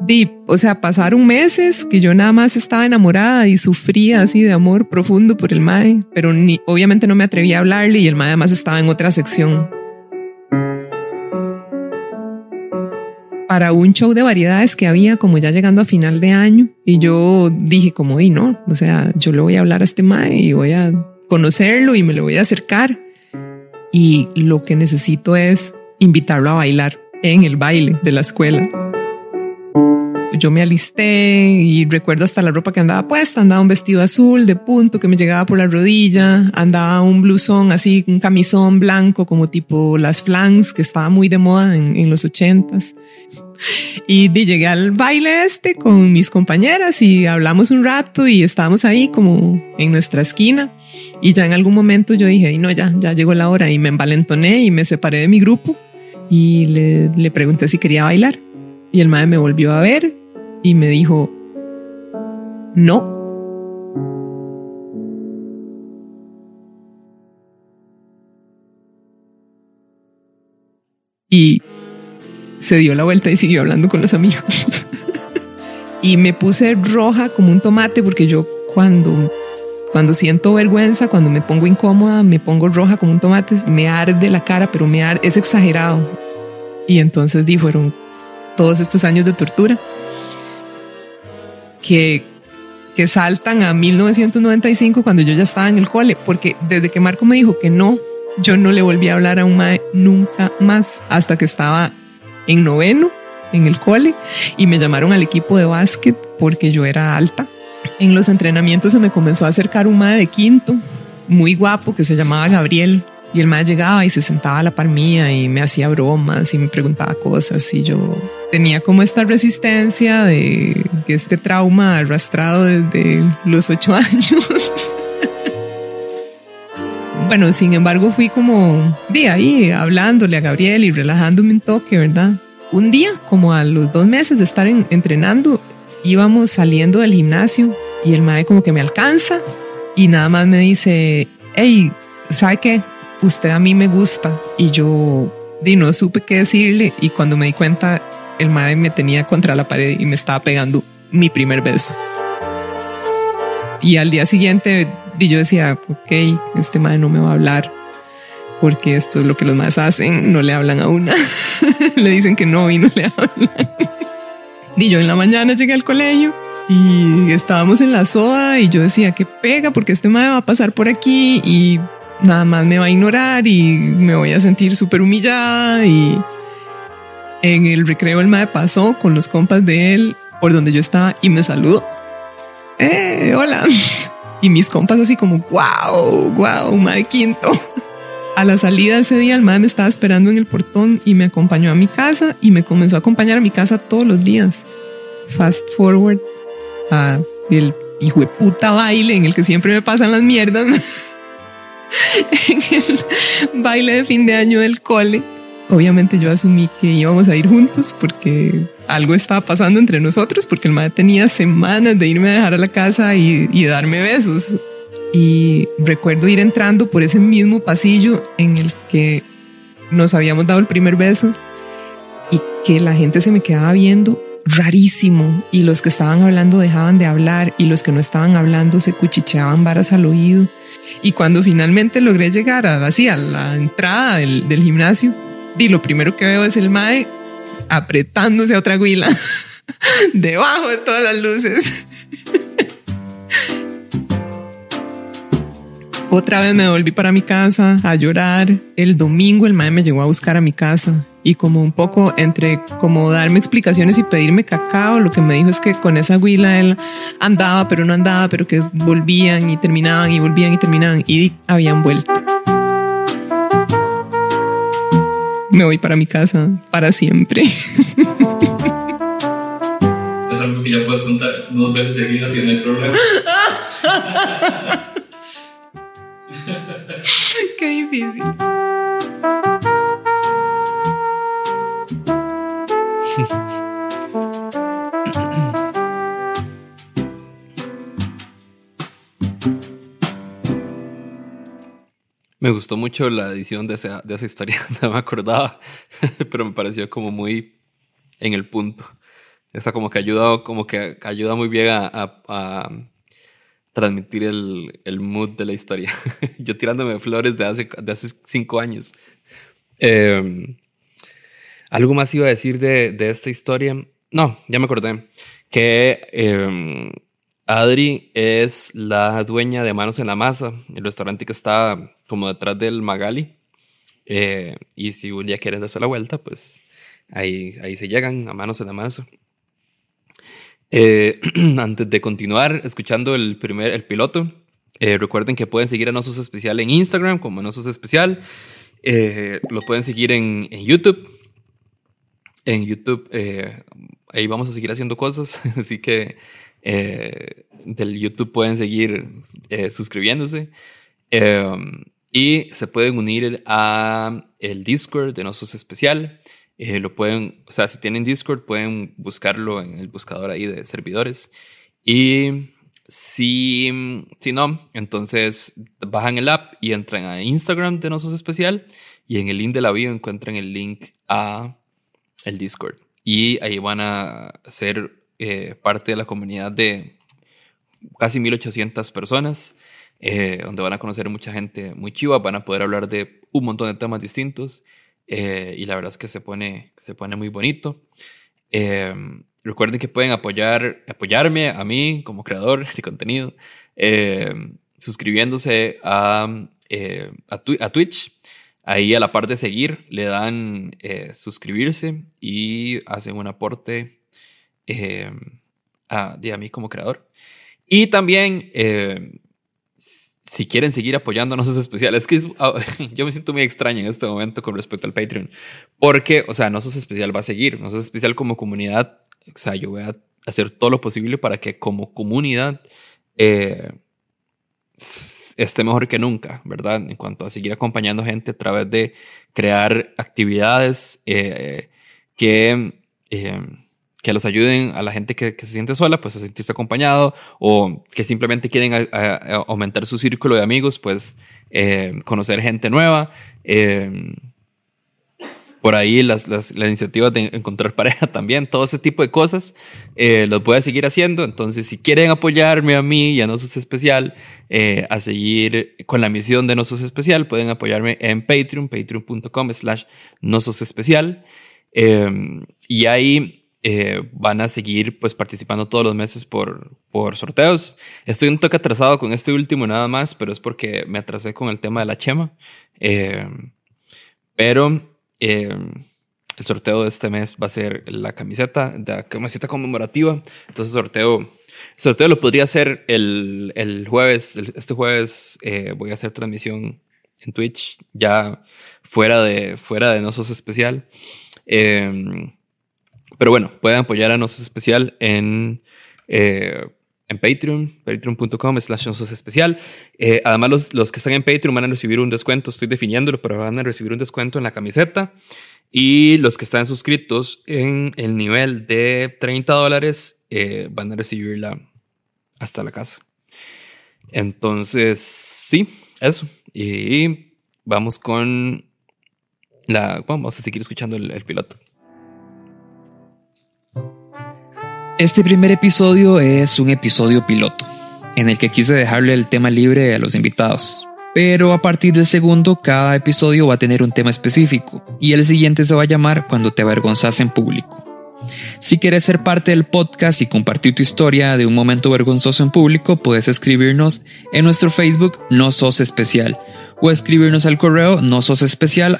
Deep, o sea, pasaron meses que yo nada más estaba enamorada y sufría así de amor profundo por el Mae, pero ni, obviamente no me atrevía a hablarle y el Mae además estaba en otra sección para un show de variedades que había como ya llegando a final de año. Y yo dije como di no, o sea, yo le voy a hablar a este mae y voy a conocerlo y me le voy a acercar y lo que necesito es invitarlo a bailar en el baile de la escuela yo me alisté y recuerdo hasta la ropa que andaba puesta, andaba un vestido azul de punto que me llegaba por la rodilla, andaba un blusón así, un camisón blanco como tipo las flans que estaba muy de moda en, los ochentas. Y llegué al baile este con mis compañeras y hablamos un rato y estábamos ahí como en nuestra esquina. Y ya en algún momento yo dije, no, ya, ya llegó la hora y me envalentoné y me separé de mi grupo y le, le pregunté si quería bailar. Y el madre me volvió a ver y me dijo, no. Y se dio la vuelta y siguió hablando con los amigos. [laughs] y me puse roja como un tomate porque yo cuando cuando siento vergüenza, cuando me pongo incómoda, me pongo roja como un tomate, me arde la cara, pero me arde, es exagerado. Y entonces di, fueron todos estos años de tortura que, que saltan a 1995 cuando yo ya estaba en el cole, porque desde que Marco me dijo que no, yo no le volví a hablar a un mae nunca más hasta que estaba en noveno en el cole y me llamaron al equipo de básquet porque yo era alta. En los entrenamientos se me comenzó a acercar un mae de quinto, muy guapo, que se llamaba Gabriel. Y el mae llegaba y se sentaba a la par mía y me hacía bromas y me preguntaba cosas y yo tenía como esta resistencia de este trauma arrastrado desde los ocho [laughs] años. bueno, sin embargo fui como de ahí hablándole a Gabriel y relajándome un toque, ¿verdad? Un día, como a los dos meses de estar entrenando, íbamos saliendo del gimnasio y el mae como que me alcanza y nada más me dice, hey, ¿sabe qué? usted a mí me gusta y yo di, no supe qué decirle y cuando me di cuenta el madre me tenía contra la pared y me estaba pegando mi primer beso. Y al día siguiente yo decía, ok, este madre no me va a hablar porque esto es lo que los más hacen, no le hablan a una, [laughs] le dicen que no y no le hablan. y yo en la mañana llegué al colegio y estábamos en la soda y yo decía que pega porque este madre va a pasar por aquí y nada más me va a ignorar y me voy a sentir súper humillada y en el recreo el madre pasó con los compas de él por donde yo estaba y me saludó. ¡Eh, hola! [laughs] Y mis compas así como, wow, wow, madre quinto. [laughs] A la salida ese día, el madre me estaba esperando en el portón y me acompañó a mi casa y me comenzó a acompañar a mi casa todos los días. Fast forward a el hijo de puta baile en el que siempre me pasan las mierdas. [laughs] en el baile de fin de año del cole. Obviamente yo asumí que íbamos a ir juntos porque algo estaba pasando entre nosotros, porque el madre tenía semanas de irme a dejar a la casa y, darme besos. Y recuerdo ir entrando por ese mismo pasillo en el que nos habíamos dado el primer beso y que la gente se me quedaba viendo rarísimo y los que estaban hablando dejaban de hablar y los que no estaban hablando se cuchicheaban varas al oído. Y cuando finalmente logré llegar a, así, a la entrada del gimnasio, y lo primero que veo es el mae apretándose a otra huila [laughs] debajo de todas las luces. [laughs] Otra vez me volví para mi casa a llorar. El domingo el mae me llegó a buscar a mi casa y como un poco entre como darme explicaciones y pedirme cacao, lo que me dijo es que con esa huila él andaba, pero no andaba, pero que volvían y terminaban y volvían y terminaban y habían vuelto. [laughs] Me voy para mi casa para siempre. Es algo que ya puedes contar dos veces seguidas si no hay problema. [laughs] Qué difícil. [laughs] Me gustó mucho la edición de esa, de esa historia, [laughs] no me acordaba, [laughs] pero me pareció como muy en el punto. Está como que ayuda, como que ayuda muy bien a, transmitir el, el mood de la historia. [laughs] Yo tirándome flores de hace, de hace cinco años. Eh, algo más iba a decir de, de esta historia. No, ya me acordé. Que eh, Adri es la dueña de Manos en la Masa, el restaurante que está como detrás del Magali. Eh, y si un día quieren darse la vuelta, pues ahí, ahí se llegan a Manos en la Masa. Eh, [clears throat] antes de continuar escuchando el primer el piloto, eh, recuerden que pueden seguir a Nosos Especial en Instagram como Nosos Especial. Eh, lo pueden seguir en, en YouTube. En YouTube, eh, ahí vamos a seguir haciendo cosas. [laughs] Así que eh, del YouTube pueden seguir eh, suscribiéndose. Eh, y se pueden unir a el Discord de Nosos Especial. Eh, lo pueden, o sea, si tienen Discord, pueden buscarlo en el buscador ahí de servidores. Y si, si no, entonces bajan el app y entran a Instagram de Nosos Especial. Y en el link de la bio encuentran el link a el Discord. Y ahí van a ser eh, parte de la comunidad de casi 1800 personas, eh, donde van a conocer mucha gente muy chiva, van a poder hablar de un montón de temas distintos. eh, y la verdad es que se pone, se pone muy bonito. Eh, recuerden que pueden apoyar, apoyarme a mí como creador [laughs] de contenido, eh, suscribiéndose a, a, Twi- a Twitch. Ahí a la parte de seguir le dan suscribirse y hacen un aporte eh, a, mí como creador. Y también, eh, si quieren seguir apoyándonos es especial, es [laughs] que yo me siento muy extraño en este momento con respecto al Patreon, porque, o sea, no sos especial va a seguir, no sos especial como comunidad, o sea, yo voy a hacer todo lo posible para que como comunidad eh, esté mejor que nunca, ¿verdad? En cuanto a seguir acompañando gente a través de crear actividades eh, que, eh, que los ayuden a la gente que, que se siente sola, pues a sentirse acompañado, o que simplemente quieren aumentar su círculo de amigos, pues eh, conocer gente nueva. eh, por ahí las, las, iniciativas de encontrar [laughs] pareja también, todo ese tipo de cosas, eh, los voy a seguir haciendo. Entonces, si quieren apoyarme a mí y a No Sos Especial a seguir con la misión de No Sos Especial, pueden apoyarme en Patreon, patreon.com slash No Sos Especial. Y ahí eh, van a seguir pues participando todos los meses por, por sorteos. Estoy un toque atrasado con este último nada más, pero es porque me atrasé con el tema de la chema. Eh, pero eh, el sorteo de este mes va a ser la camiseta, la camiseta conmemorativa. Entonces, sorteo, el sorteo lo podría hacer el, el jueves. el- este jueves eh, voy a hacer transmisión en Twitch, ya fuera de, fuera de Nosos Especial. Eh, pero bueno, pueden apoyar a Nosos Especial en, eh, en Patreon, patreon.com slash Nosos Especial. Eh, además, los, los que están en Patreon van a recibir un descuento, estoy definiéndolo, pero van a recibir un descuento en la camiseta. Y los que están suscritos en el nivel de 30 dólares eh, van a recibirla hasta la casa. Entonces, sí, eso. Y vamos con la... Vamos a seguir escuchando el, el piloto. Este primer episodio es un episodio piloto, en el que quise dejarle el tema libre a los invitados. Pero a partir del segundo, cada episodio va a tener un tema específico, y el siguiente se va a llamar Cuando te avergonzas en público. Si quieres ser parte del podcast y compartir tu historia de un momento vergonzoso en público, puedes escribirnos en nuestro Facebook No Sos Especial o escribirnos al correo no sos especial.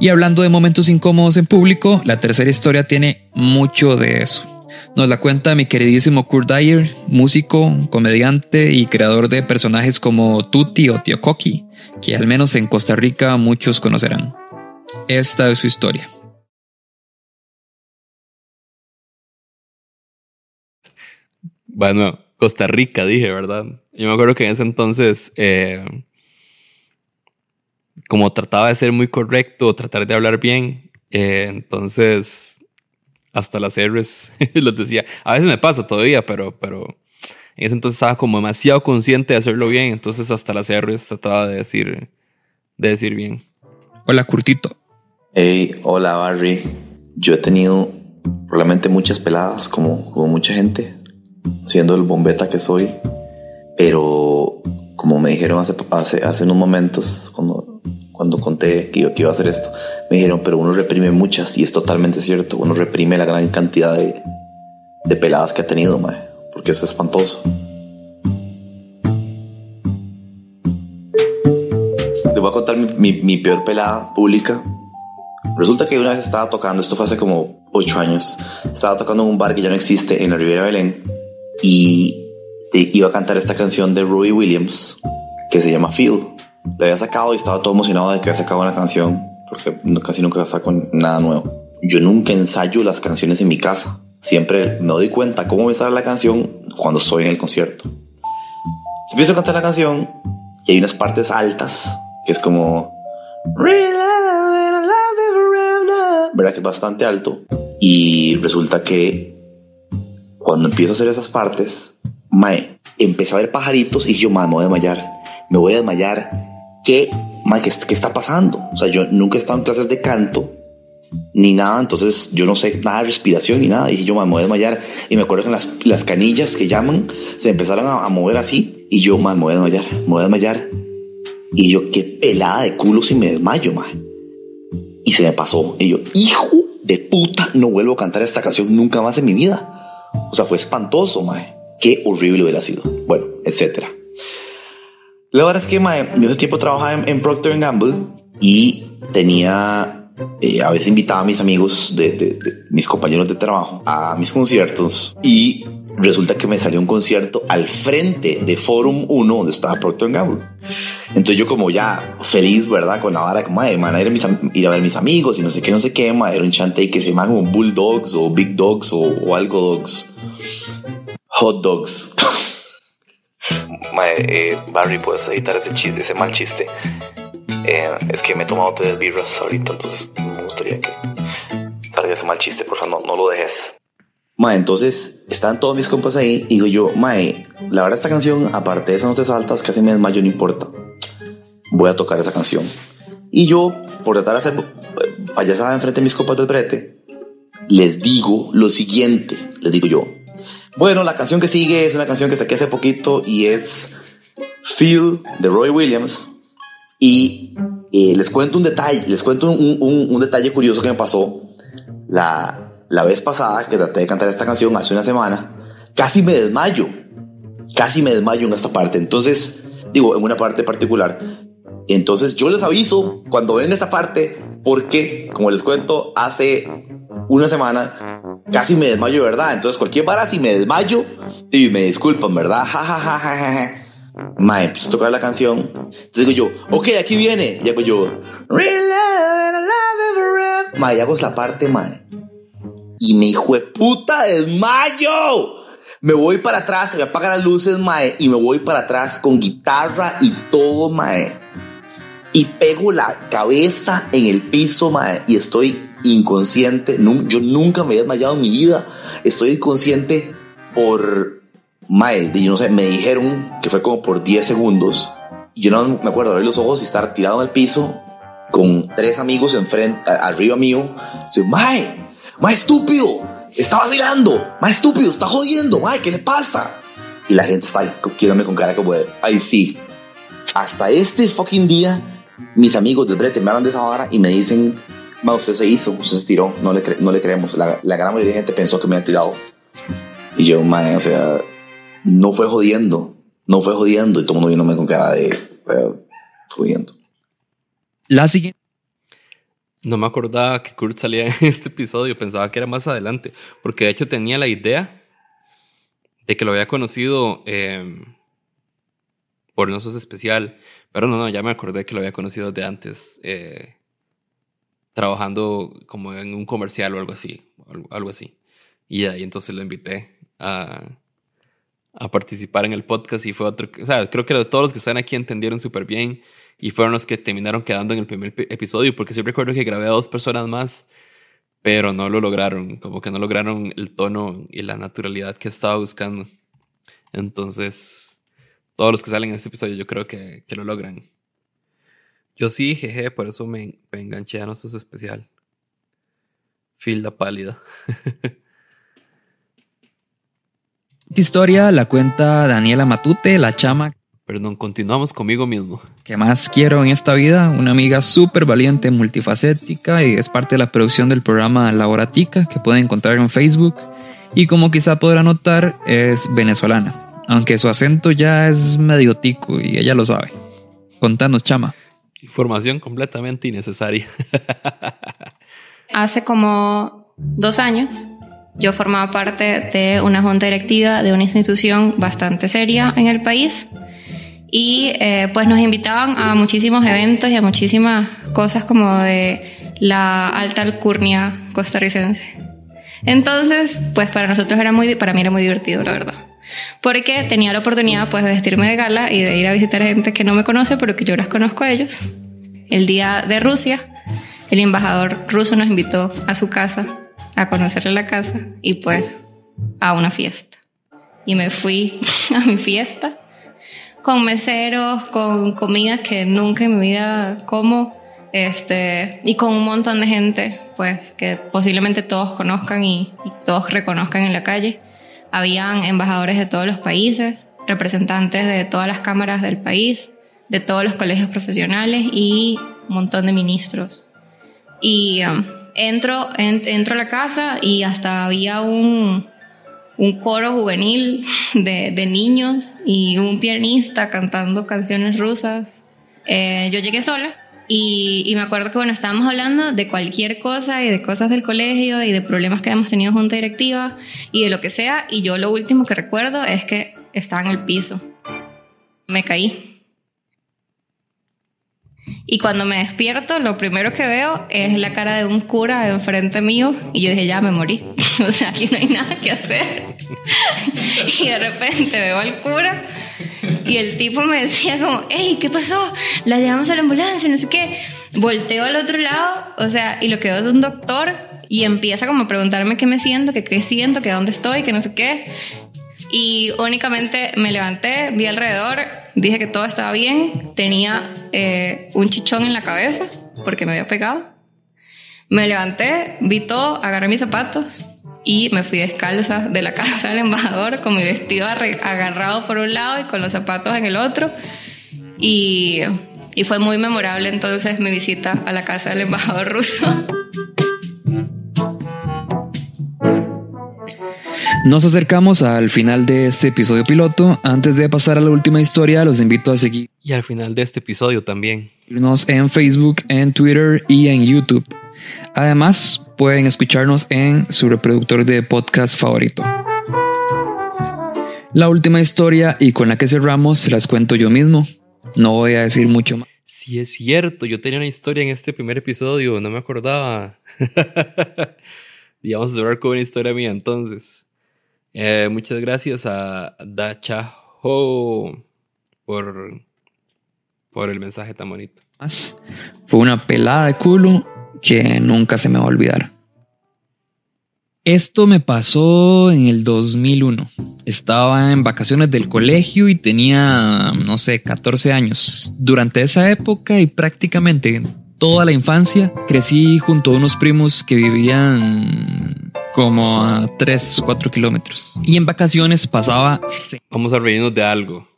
Y hablando de momentos incómodos en público, la tercera historia tiene mucho de eso. Nos la cuenta mi queridísimo Kurt Dyer, músico, comediante y creador de personajes como Tutti o Tío Coqui, que al menos en Costa Rica muchos conocerán. Esta es su historia. Bueno, Costa Rica, dije, ¿verdad? Yo me acuerdo que en ese entonces, eh, como trataba de ser muy correcto, tratar de hablar bien, eh, entonces hasta las R's [laughs] los decía. A veces me pasa todavía, pero, pero en ese entonces estaba como demasiado consciente de hacerlo bien, entonces hasta las R's trataba de decir, de decir bien. Hola, Curtito. Hey, hola Barry. Yo he tenido probablemente muchas peladas, como, como mucha gente, siendo el bombeta que soy. Pero como me dijeron hace, hace, hace unos momentos, cuando, cuando conté que, yo, que iba a hacer esto, me dijeron, pero uno reprime muchas, y es totalmente cierto. Uno reprime la gran cantidad de, de peladas que ha tenido, mae, porque es espantoso. Les voy a contar mi, mi, mi peor pelada pública. Resulta que una vez estaba tocando, esto fue hace como ocho años, estaba tocando en un bar que ya no existe en la Riviera Belén y te- iba a cantar esta canción de Robbie Williams que se llama Feel. La había sacado y estaba todo emocionado de que había sacado una canción porque casi nunca saco nada nuevo. Yo nunca ensayo las canciones en mi casa. Siempre me doy cuenta cómo me sale la canción cuando estoy en el concierto. Se empieza a cantar la canción y hay unas partes altas que es como ¿verdad? Que es bastante alto. Y resulta que cuando empiezo a hacer esas partes, mae, empecé a ver pajaritos y yo, mae, me voy a desmayar. Me voy a desmayar. ¿Qué, mae, qué, qué está pasando? O sea, yo nunca he estado en clases de canto ni nada, entonces yo no sé nada de respiración ni nada. Y yo, mae, me voy a desmayar. Y me acuerdo que las, las canillas que llaman se empezaron a, a mover así. Y yo, mae, me voy a desmayar, me voy a desmayar. Y yo, qué pelada de culo si me desmayo, mae. Y se me pasó. Y yo, hijo de puta, no vuelvo a cantar esta canción nunca más en mi vida. O sea, fue espantoso, mae. Qué horrible hubiera sido. Bueno, etcétera. La verdad es que, mae, yo hace tiempo trabajaba en, en Procter Gamble y tenía, eh, a veces invitaba a mis amigos, de, de- de mis compañeros de trabajo, a mis conciertos y resulta que me salió un concierto al frente de Forum 1 donde estaba Procter Gamble. Entonces yo como ya feliz, ¿verdad? Con la vara, como, ay, man, ir ir a ver mis amigos y no sé qué, no sé qué, ma, era un chante que se llama como Bulldogs o Big Dogs o, o algo Dogs. Hot Dogs. [laughs] Eh, Barry, puedes editar ese chiste, ese mal chiste. Eh, es que me he tomado tres birras ahorita, entonces me gustaría que salga ese mal chiste, por favor, no, lo dejes. Mae, entonces están todos mis compas ahí y digo yo, Mae, la verdad esta canción, aparte de esas notas altas, casi me desmayo, no importa. Voy a tocar esa canción. Y yo por tratar de hacer eh, payasada enfrente de mis copas del brete, les digo lo siguiente, les digo yo. Bueno, la canción que sigue es una canción que saqué hace poquito y es Feel de Roy Williams. Y eh, les cuento un detalle, les cuento un, un- detalle curioso que me pasó la, la vez pasada que traté de cantar esta canción hace una semana. Casi me desmayo, casi me desmayo en esta parte. Entonces, digo, en una parte particular. Entonces yo les aviso cuando ven esta parte porque, como les cuento, hace una semana casi me desmayo, ¿verdad? Entonces cualquier vara si me desmayo y me disculpan, ¿verdad? Ja, ja, ja, ja, ja. Mae, empiezo a tocar la canción. Entonces digo yo, ok, aquí viene. Y hago yo. Mae, y hago la parte, mae. Y me hijo de puta desmayo. Me voy para atrás, se me apagan las luces, mae, y me voy para atrás con guitarra y todo, mae. Y pego la cabeza en el piso, mae, y estoy inconsciente. Yo nunca me había desmayado en mi vida. Estoy inconsciente por, mae, yo no sé, me dijeron que fue como por 10 segundos. Y yo no me acuerdo abrir los ojos y estar tirado en el piso con tres amigos enfrente, arriba mío. Estoy, mae, mae estúpido, está vacilando, mae estúpido, está jodiendo, mae, ¿qué le pasa? Y la gente está quedándome con cara como de, ay, sí. Hasta este fucking día, mis amigos del brete me hablan de esa vara y me dicen, mae, usted se hizo, usted se tiró, no le, no le creemos. La, la gran mayoría de gente pensó que me había tirado. Y yo, mae, o sea, no fue jodiendo, no fue jodiendo. Y todo el mundo viéndome con cara de, eh, jodiendo. La siguiente. No me acordaba que Kurt salía en [laughs] este episodio, pensaba que era más adelante, porque de hecho tenía la idea de que lo había conocido eh, por No Sos Especial, pero no, no, ya me acordé que lo había conocido de antes, eh, trabajando como en un comercial o algo así, algo, así. Y ahí entonces lo invité a, a participar en el podcast y fue otro, o sea, creo que todos los que están aquí entendieron súper bien y fueron los que terminaron quedando en el primer ep- episodio, porque sí recuerdo que grabé a dos personas más, pero no lo lograron, como que no lograron el tono y la naturalidad que estaba buscando. Entonces, todos los que salen en este episodio yo creo que, que lo logran. Yo sí, jeje, por eso me, me enganché a No Sos Especial. Phil la pálida. [laughs] Esta historia la cuenta Daniela Matute, la chama Perdón, continuamos conmigo mismo. que más quiero en esta vida, una amiga súper valiente, multifacética y es parte de la producción del programa Laboratica que pueden encontrar en Facebook y como quizá podrán notar es venezolana, aunque su acento ya es medio tico y ella lo sabe. Contanos, chama. Información completamente innecesaria. [laughs] Hace como dos años yo formaba parte de una junta directiva de una institución bastante seria en el país y eh, pues nos invitaban a muchísimos eventos y a muchísimas cosas como de la alta alcurnia costarricense. Entonces, pues para nosotros era muy, para mí era muy divertido, la verdad. Porque tenía la oportunidad pues de vestirme de gala y de ir a visitar gente que no me conoce, pero que yo las conozco a ellos. El día de Rusia, el embajador ruso nos invitó a su casa, a conocerle la casa y pues a una fiesta. Y me fui [laughs] a mi fiesta con meseros, con comidas que nunca en mi vida como, este, y con un montón de gente, pues que posiblemente todos conozcan y, y todos reconozcan en la calle. Habían embajadores de todos los países, representantes de todas las cámaras del país, de todos los colegios profesionales y un montón de ministros. Y um, entro, en- entro a la casa y hasta había un, un coro juvenil [laughs] de, de niños y un pianista cantando canciones rusas. Eh, yo llegué sola y, y me acuerdo que bueno, estábamos hablando de cualquier cosa y de cosas del colegio y de problemas que hemos tenido junta directiva y de lo que sea. Y yo lo último que recuerdo es que estaba en el piso. Me caí. Y cuando me despierto, lo primero que veo es la cara de un cura enfrente mío. Y yo dije, ya me morí. [laughs] o sea, aquí no hay nada que hacer. [laughs] y de repente veo al cura y el tipo me decía como, hey, ¿qué pasó? La llevamos a la ambulancia, no sé qué. Volteo al otro lado, o sea, y lo que veo es un doctor y empieza como a preguntarme qué me siento, que qué siento, que dónde estoy, que no sé qué. Y únicamente me levanté, vi alrededor, dije que todo estaba bien, tenía eh, un chichón en la cabeza porque me había pegado. Me levanté, vi todo, agarré mis zapatos y me fui descalza de la [laughs] casa del embajador con mi vestido agarrado por un lado y con los zapatos en el otro. Y, y fue muy memorable entonces mi visita a la casa del embajador ruso. [laughs] Nos acercamos al final de este episodio piloto. Antes de pasar a la última historia, los invito a seguirnos Y al final de este episodio también. en Facebook, en Twitter y en YouTube. Además, pueden escucharnos en su reproductor de podcast favorito. La última historia y con la que cerramos se las cuento yo mismo. No voy a decir mucho más. Sí, es cierto. Yo tenía una historia en este primer episodio. No me acordaba. y vamos a cerrar con una historia mía entonces. Eh, muchas gracias a Dachaho por, por el mensaje tan bonito. Fue una pelada de culo que nunca se me va a olvidar. Esto me pasó en el 2001. Estaba en vacaciones del colegio y tenía, no sé, 14 años. Durante esa época y prácticamente toda la infancia crecí junto a unos primos que vivían como a 3, 4 kilómetros. Y en vacaciones pasaba Vamos a reírnos de algo.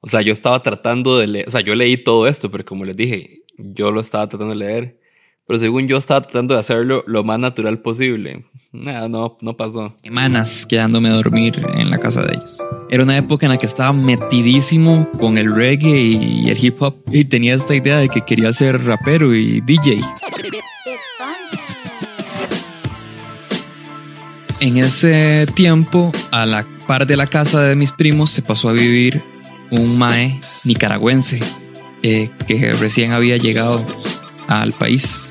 O sea, yo estaba tratando de leer. O sea, yo leí todo esto, pero como les dije, yo lo estaba tratando de leer. Pero según yo estaba tratando de hacerlo lo más natural posible. Nada, no, no pasó. semanas quedándome a dormir en la casa de ellos. Era una época en la que estaba metidísimo con el reggae y el hip hop y tenía esta idea de que quería ser rapero y DJ. En ese tiempo, a la par de la casa de mis primos, se pasó a vivir un mae nicaragüense eh, que recién había llegado al país.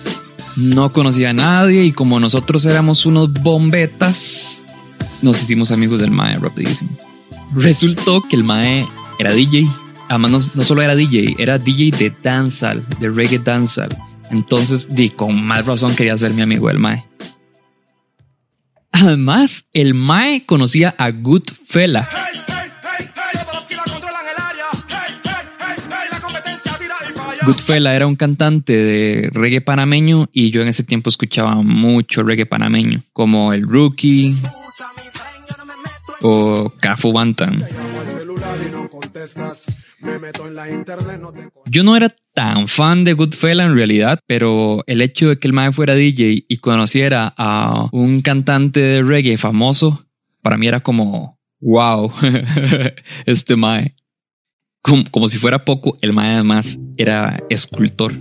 No conocía a nadie y como nosotros éramos unos bombetas, nos hicimos amigos del Mae rapidísimo. Resultó que el Mae era DJ. Además, no, solo era DJ, era DJ de dancehall, de reggae dancehall. Entonces, di, con más razón quería ser mi amigo el Mae. Además, el Mae conocía a Goodfella, Goodfella era un cantante de reggae panameño y yo en ese tiempo escuchaba mucho reggae panameño, como el Rookie o Cafu Yo no era tan fan de Goodfella en realidad, pero el hecho de que el mae fuera DJ y conociera a un cantante de reggae famoso, para mí era como, wow, [laughs] este mae. Como, como si fuera poco, el mae además era escultor.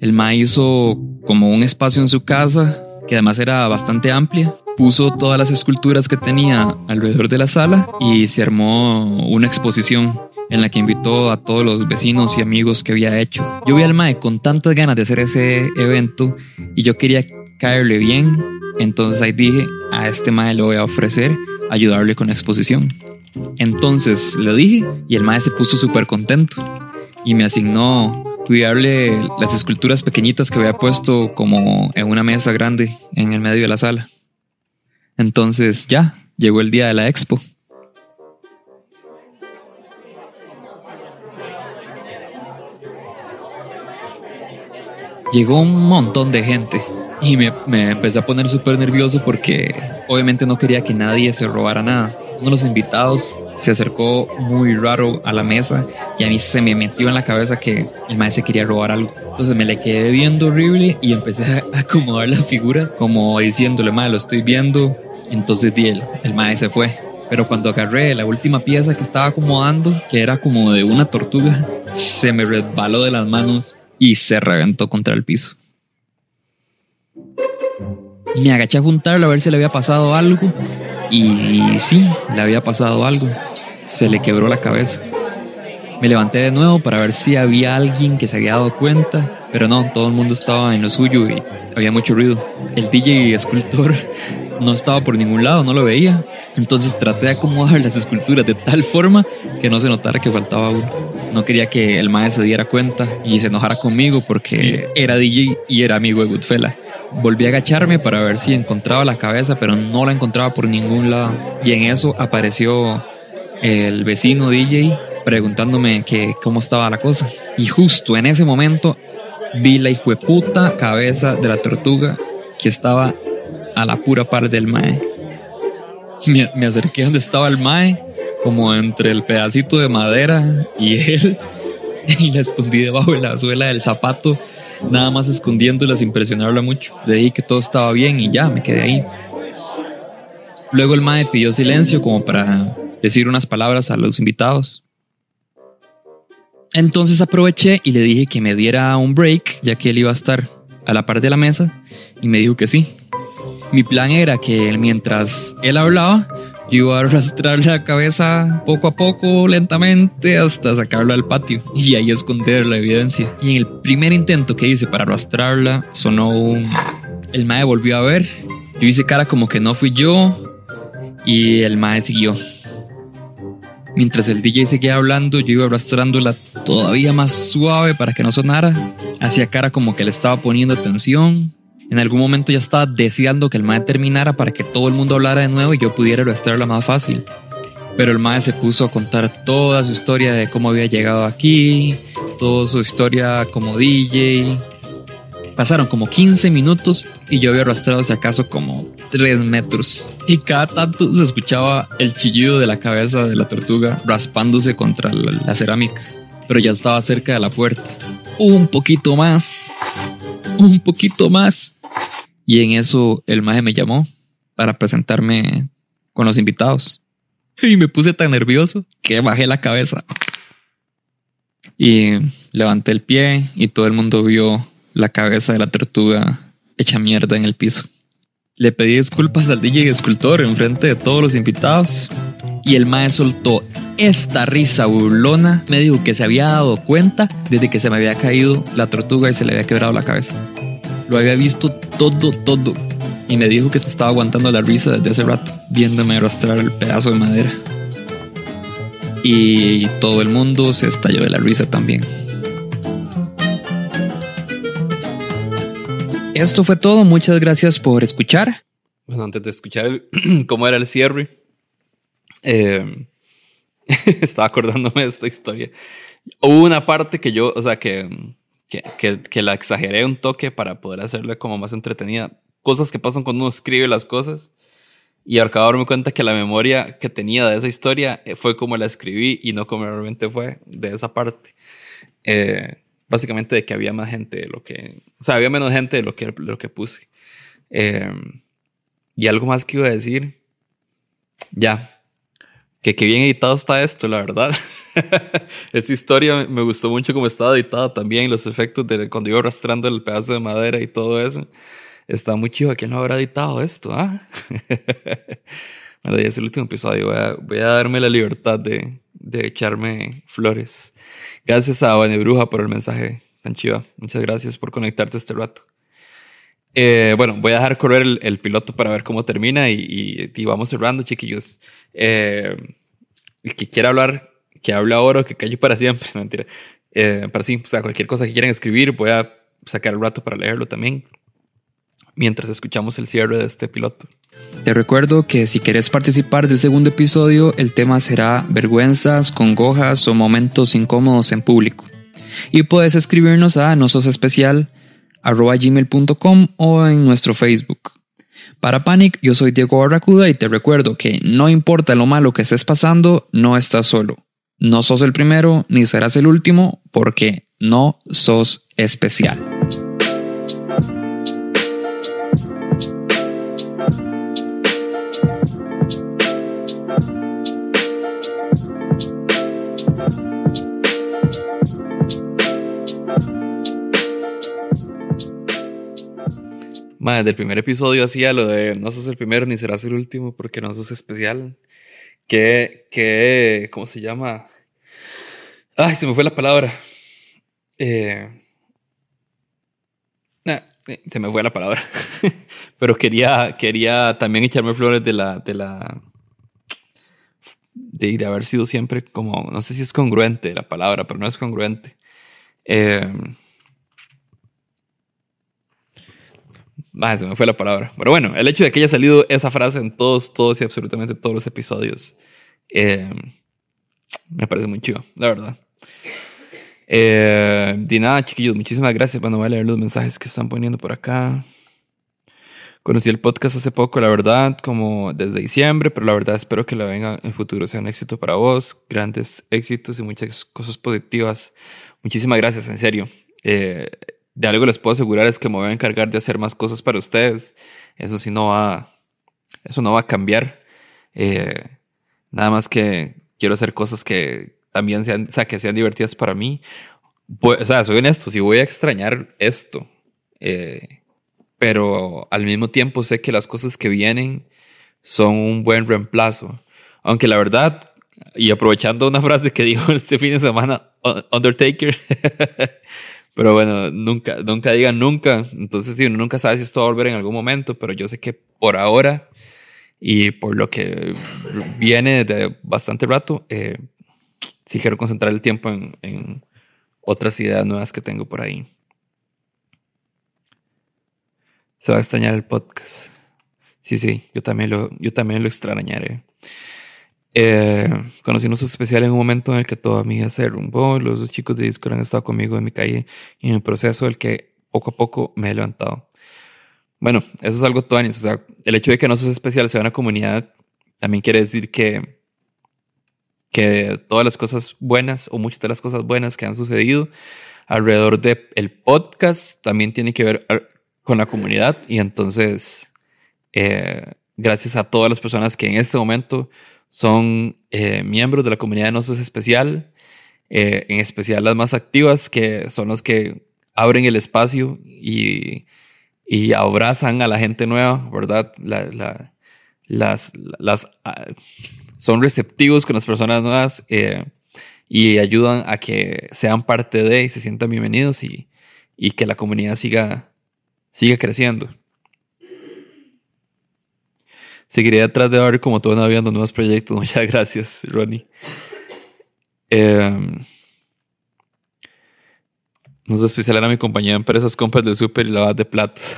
El mae hizo como un espacio en su casa que además era bastante amplia. Puso todas las esculturas que tenía alrededor de la sala y se armó una exposición en la que invitó a todos los vecinos y amigos que había hecho. Yo vi al mae con tantas ganas de hacer ese evento y yo quería caerle bien. Entonces ahí dije, a este mae le voy a ofrecer ayudarle con la exposición. Entonces le dije y el maestro se puso súper contento y me asignó cuidarle las esculturas pequeñitas que había puesto como en una mesa grande en el medio de la sala. Entonces ya, llegó el día de la expo. Llegó un montón de gente y me, me empecé a poner súper nervioso porque obviamente no quería que nadie se robara nada uno de los invitados se acercó muy raro a la mesa y a mí se me metió en la cabeza que el maestro quería robar algo. Entonces me le quedé viendo horrible y empecé a [laughs] acomodar las figuras como diciéndole, madre, lo estoy viendo. Entonces di el, el maestro se fue. Pero cuando agarré la última pieza que estaba acomodando, que era como de una tortuga, se me resbaló de las manos y se reventó contra el piso. Me agaché a juntarlo a ver si le había pasado algo y sí, le había pasado algo. Se le quebró la cabeza. Me levanté de nuevo para ver si había alguien que se había dado cuenta, pero no, todo el mundo estaba en lo suyo y había mucho ruido. El DJ escultor no estaba por ningún lado, no lo veía. Entonces traté de acomodar las esculturas de tal forma que no se notara que faltaba uno. No quería que el maestro se diera cuenta y se enojara conmigo porque era DJ y era amigo de Goodfella. Volví a agacharme para ver si encontraba la cabeza, pero no la encontraba por ningún lado. Y en eso apareció el vecino DJ preguntándome que cómo estaba la cosa. Y justo en ese momento vi la hijueputa cabeza de la tortuga que estaba a la pura par del mae. Me, me acerqué donde estaba el mae, como entre el pedacito de madera y él, [laughs] y la escondí debajo de la suela del zapato, nada más escondiéndola sin presionarla mucho. Le dije que todo estaba bien y ya, me quedé ahí. Luego el mae pidió silencio como para decir unas palabras a los invitados. Entonces aproveché y le dije que me diera un break, ya que él iba a estar a la par de la mesa, y me dijo que sí. Mi plan era que mientras él hablaba, yo iba a arrastrar la cabeza poco a poco, lentamente, hasta sacarla al patio y ahí esconder la evidencia. Y en el primer intento que hice para arrastrarla, sonó un... El mae volvió a ver. Yo hice cara como que no fui yo y el mae siguió. Mientras el DJ seguía hablando, yo iba arrastrándola todavía más suave para que no sonara. Hacía cara como que le estaba poniendo atención. En algún momento ya estaba deseando que el mae terminara para que todo el mundo hablara de nuevo y yo pudiera arrastrarla más fácil. Pero el mae se puso a contar toda su historia de cómo había llegado aquí, toda su historia como DJ. Pasaron como 15 minutos y yo había arrastrado si acaso como 3 metros. Y cada tanto se escuchaba el chillido de la cabeza de la tortuga raspándose contra la, la cerámica. Pero ya estaba cerca de la puerta. Un poquito más. Un poquito más. Y en eso el maje me llamó para presentarme con los invitados. Y me puse tan nervioso que bajé la cabeza. Y levanté el pie y todo el mundo vio la cabeza de la tortuga hecha mierda en el piso. Le pedí disculpas al DJ escultor en frente de todos los invitados y el mae soltó esta risa burlona. Me dijo que se había dado cuenta desde que se me había caído la tortuga y se le había quebrado la cabeza. Lo había visto todo, todo. Y me dijo que se estaba aguantando la risa desde hace rato, viéndome arrastrar el pedazo de madera. Y todo el mundo se estalló de la risa también. Esto fue todo, muchas gracias por escuchar. Bueno, antes de escuchar [clears throat] cómo era el cierre, eh, [laughs] estaba acordándome de esta historia. Hubo una parte que yo, o sea, que, que, que, que la exageré un toque para poder hacerla como más entretenida. Cosas que pasan cuando uno escribe las cosas. Y al cabo darme cuenta que la memoria que tenía de esa historia eh, fue como la escribí y no como realmente fue de esa parte. Eh, básicamente de que había más gente de lo que... O sea, había menos gente de lo que, lo que puse. Eh, y algo más que iba a decir. Ya. Que qué bien editado está esto, la verdad. [laughs] [laughs] Esta historia me- gustó mucho como estaba editada también. Los efectos de cuando iba arrastrando el pedazo de madera y todo eso. Está muy chido. ¿Quién lo habrá editado esto? Ah? [laughs] bueno, ya es el último episodio. Voy a, darme la libertad de, echarme flores. Gracias a Vane Bruja por el mensaje tan chiva. Muchas gracias por conectarte este rato. Eh, bueno, voy a dejar correr el, piloto para ver cómo termina y vamos cerrando, chiquillos. Eh, el que quiera hablar, que hable ahora o que calle para siempre. [laughs] Mentira. Eh, pero sí, o sea, cualquier cosa que quieran escribir, voy a sacar el rato para leerlo también. Mientras escuchamos el cierre de este piloto. Te recuerdo que si quieres participar del segundo episodio, el tema será vergüenzas, congojas o momentos incómodos en público. Y puedes escribirnos a nososespecial.gmail.com o en nuestro Facebook. Para Panic, yo soy Diego Barracuda y te recuerdo que no importa lo malo que estés pasando, no estás solo. No sos el primero ni serás el último porque no sos especial. Madre, desde el primer episodio hacía lo de no sos el primero ni serás el último porque no sos especial. Que, que, ¿cómo se llama? Ay, se me fue la palabra. Eh, eh, se me fue la palabra. [laughs] Pero quería, quería también echarme flores de la, de la, de, de haber sido siempre como, no sé si es congruente la palabra, pero no es congruente. Eh, Ah, se me fue la palabra. Pero bueno, el hecho de que haya salido esa frase en todos, todos y absolutamente todos los episodios eh, me parece muy chido, la verdad. Eh, nada, chiquillos, muchísimas gracias. Bueno, voy a leer los mensajes que están poniendo por acá. Conocí el podcast hace poco, la verdad, como desde diciembre, pero la verdad espero que la venga en futuro sea un éxito para vos, grandes éxitos y muchas cosas positivas. Muchísimas gracias, en serio. Eh, de algo les puedo asegurar es que me voy a encargar de hacer más cosas para ustedes. Eso sí no va, eso no va a cambiar. Eh, nada más que quiero hacer cosas que también sean, sea, que sean divertidas para mí. Pues, o sea, soy honesto, si voy a extrañar esto. Eh, pero al mismo tiempo sé que las cosas que vienen son un buen reemplazo. Aunque la verdad, y aprovechando una frase que dijo [laughs] este fin de semana Undertaker, [laughs] pero bueno, nunca, nunca digan nunca. Entonces, sí, uno nunca sabe si esto va a volver en algún momento, pero yo sé que por ahora y por lo que viene de bastante rato, eh, sí quiero concentrar el tiempo en, en otras ideas nuevas que tengo por ahí. Se va a extrañar el podcast. Sí, sí, yo también lo, yo también lo extrañaré. Eh, conocí unos especial en un momento en el que toda mi vida se derrumbó. Los dos chicos de Discord han estado conmigo en mi calle y en el proceso del que poco a poco me he levantado. Bueno, eso es algo tuanis. O sea, el hecho de que Sos Especial sea una comunidad también quiere decir que, que todas las cosas buenas o muchas de las cosas buenas que han sucedido alrededor del el podcast también tienen que ver con la comunidad y entonces eh, gracias a todas las personas que en este momento son eh, miembros de la comunidad de Nosos Especial, eh, en especial las más activas que son los que abren el espacio y, y abrazan a la gente nueva, ¿verdad? las, las, ah, son receptivos con las personas nuevas y ayudan a que sean parte de y se sientan bienvenidos y, y que la comunidad siga sigue creciendo. Seguiré detrás de Barry como todo habiendo nuevos proyectos. [laughs] Muchas gracias, Ronnie. Eh, nos especial a mi compañía de empresas, compras de súper y lavas de platos.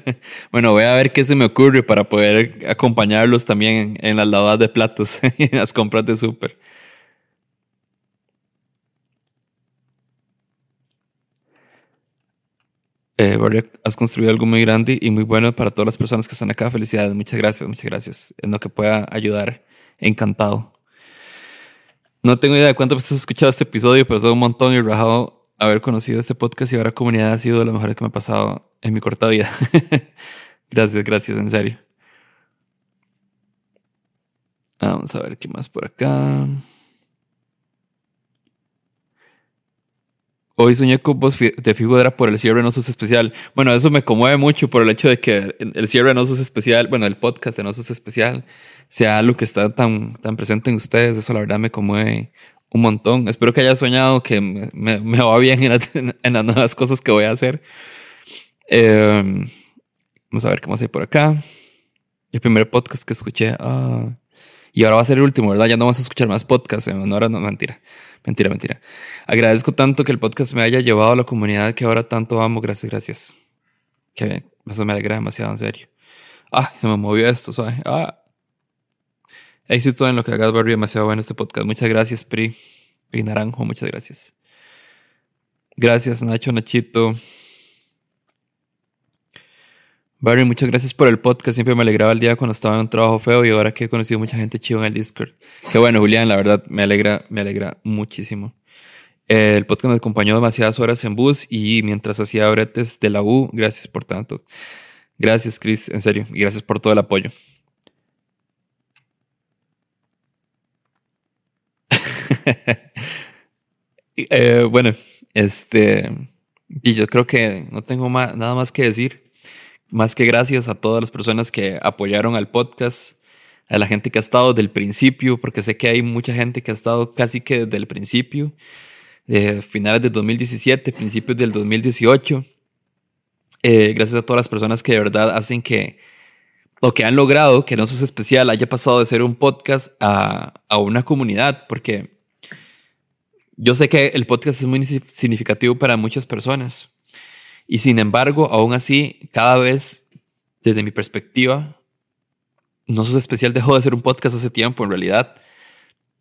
[laughs] bueno, voy a ver qué se me ocurre para poder acompañarlos también en, en las lavadas de platos [laughs] y en las compras de súper. Eh, has construido algo muy grande y muy bueno para todas las personas que están acá. Felicidades, muchas gracias, muchas gracias. En lo que pueda ayudar, encantado. No tengo idea de cuánto has escuchado este episodio, pero soy un montón y rajado haber conocido este podcast y ahora comunidad ha sido lo mejor que me ha pasado en mi corta vida. [laughs] gracias, gracias, en serio. Vamos a ver qué más por acá. Hoy soñé con vos de figura por el cierre de Nosos Especial. Bueno, eso me conmueve mucho por el hecho de que el cierre de Nosos Especial, bueno, el podcast de Nosos Especial, sea algo que está tan, tan presente en ustedes. Eso la verdad me conmueve un montón. Espero que haya soñado que me, va bien en, las nuevas cosas que voy a hacer. Em, vamos a ver qué más hay por acá. El primer podcast que escuché. Ah, y ahora va a ser el último, ¿verdad? Ya no vamos a escuchar más podcasts. ahora no, mentira. Mentira, mentira. Agradezco tanto que el podcast me haya llevado a la comunidad que ahora tanto amo. Gracias, gracias. Que eso me alegra demasiado, en serio. Ah, se me movió esto, suave. Ah. Éxito en lo que hagas, Barry. Demasiado bueno este podcast. Muchas gracias, Pri. Pri Naranjo, muchas gracias. Gracias, Nacho, Nachito. Barry, muchas gracias por el podcast. Siempre me alegraba el día cuando estaba en un trabajo feo y ahora que he conocido mucha gente chiva en el Discord. Qué bueno, Julián, la verdad me alegra, me alegra muchísimo. El podcast me acompañó demasiadas horas en bus y mientras hacía bretes de la U, gracias por tanto. Gracias, Chris, en serio, y gracias por todo el apoyo. [laughs] Eh, bueno, este, y yo creo que no tengo nada más que decir más que gracias a todas las personas que apoyaron al podcast, a la gente que ha estado desde el principio, porque sé que hay mucha gente que ha estado casi que desde el principio, eh, finales del 2017, principios del 2018. Eh, gracias a todas las personas que de verdad hacen que lo que han logrado, que no es especial, haya pasado de ser un podcast a, a una comunidad, porque yo sé que el podcast es muy significativo para muchas personas. Y sin embargo, aún así, cada vez, desde mi perspectiva, No Sos Especial dejó de ser un podcast hace tiempo, en realidad.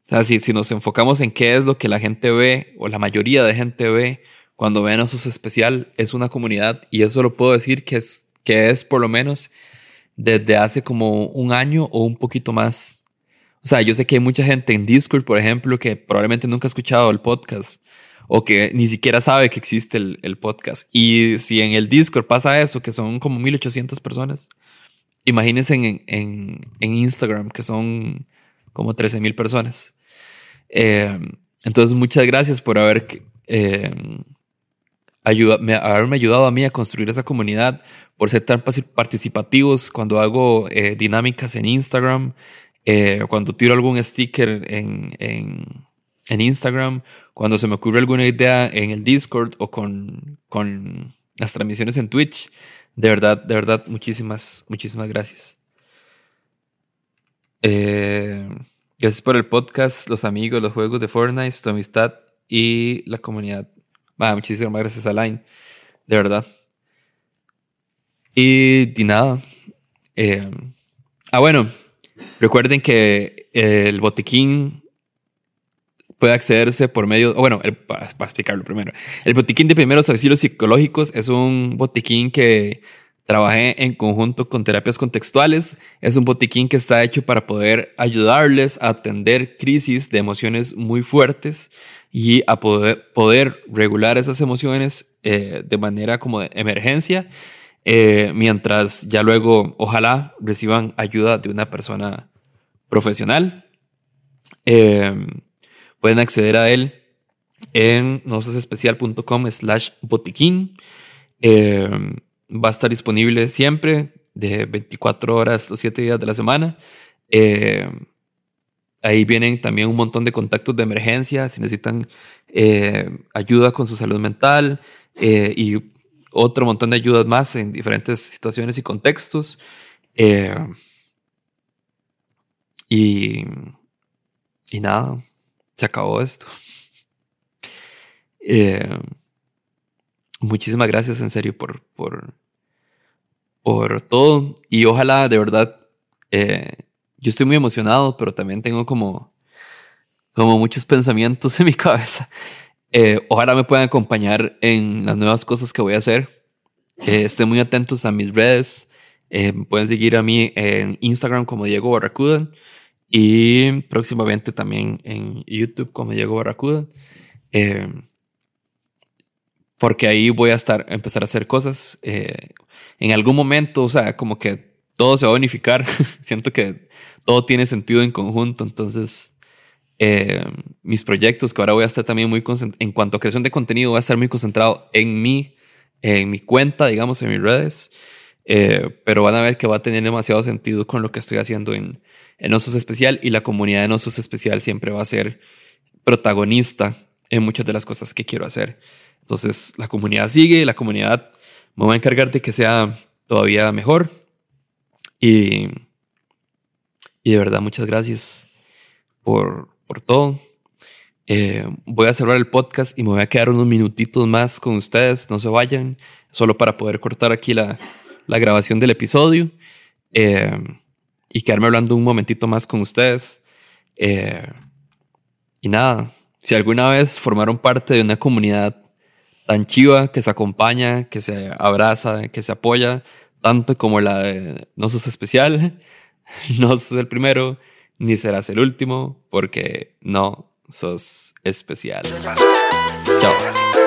sea, si, nos enfocamos en qué es lo que la gente ve, o la mayoría de gente ve cuando ven a sus especial, es una comunidad. Y eso lo puedo decir que es, que es por lo menos desde hace como un año o un poquito más. O sea, yo sé que hay mucha gente en Discord, por ejemplo, que probablemente nunca ha escuchado el podcast o que ni siquiera sabe que existe el, el podcast. Y si en el Discord pasa eso, que son como 1800 personas, imagínense en, en, en Instagram, que son como 13 mil personas. Eh, entonces, muchas gracias por haber, eh, ayuda, me, haberme ayudado a mí a construir esa comunidad, por ser tan participativos cuando hago eh, dinámicas en Instagram, eh, cuando tiro algún sticker en, en, en, Instagram, cuando se me ocurre alguna idea en el Discord o con, con las transmisiones en Twitch. De verdad, de verdad, muchísimas, muchísimas gracias. Eh, gracias por el podcast, los amigos, los juegos de Fortnite, tu amistad y la comunidad. Ah, muchísimas gracias, Alain. De verdad. Y, y nada. Eh, ah, bueno. Recuerden que el botiquín puede accederse por medio, bueno, para, para, explicarlo primero, el botiquín de primeros auxilios psicológicos es un botiquín que trabajé en conjunto con terapias contextuales. Es un botiquín que está hecho para poder ayudarles a atender crisis de emociones muy fuertes y a poder, poder regular esas emociones eh, de manera como de emergencia eh, mientras ya luego ojalá reciban ayuda de una persona profesional. Eh, pueden acceder a él en nososespecial.com slash botiquín. Eh, va a estar disponible siempre de 24 horas los 7 días de la semana. Eh, ahí vienen también un montón de contactos de emergencia si necesitan eh, ayuda con su salud mental y otro montón de ayudas más en diferentes situaciones y contextos. Y nada, se acabó esto. Eh, muchísimas gracias en serio por, por, por todo y ojalá de verdad, eh, yo estoy muy emocionado, pero también tengo como, como muchos pensamientos [laughs] en mi cabeza. Eh, ojalá me puedan acompañar en las nuevas cosas que voy a hacer. Estén muy atentos a mis redes. Pueden seguir a mí en Instagram como Diego Barracuda y próximamente también en YouTube como Diego Barracuda. Eh, porque ahí voy a estar, empezar a hacer cosas. Eh, en algún momento, o sea, como que todo se va a unificar. [laughs] Siento que todo tiene sentido en conjunto. Entonces, eh, mis proyectos, que ahora voy a estar también muy en cuanto a creación de contenido, voy a estar muy concentrado en mí, en mi cuenta, digamos, en mis redes. Eh, pero van a ver que va a tener demasiado sentido con lo que estoy haciendo en, en Osos Especial y la comunidad de Osos Especial siempre va a ser protagonista en muchas de las cosas que quiero hacer. Entonces, la comunidad sigue, la comunidad me va a encargar de que sea todavía mejor. Y, y de verdad, muchas gracias por, por todo. Eh, voy a cerrar el podcast y me voy a quedar unos minutitos más con ustedes. No se vayan, solo para poder cortar aquí la, la grabación del episodio eh, y quedarme hablando un momentito más con ustedes. Eh, y nada, si alguna vez formaron parte de una comunidad tan chiva que se acompaña, que se abraza, que se apoya, tanto como la de No sos especial, [laughs] no sos el primero, ni serás el último, porque no sos especial. Chao.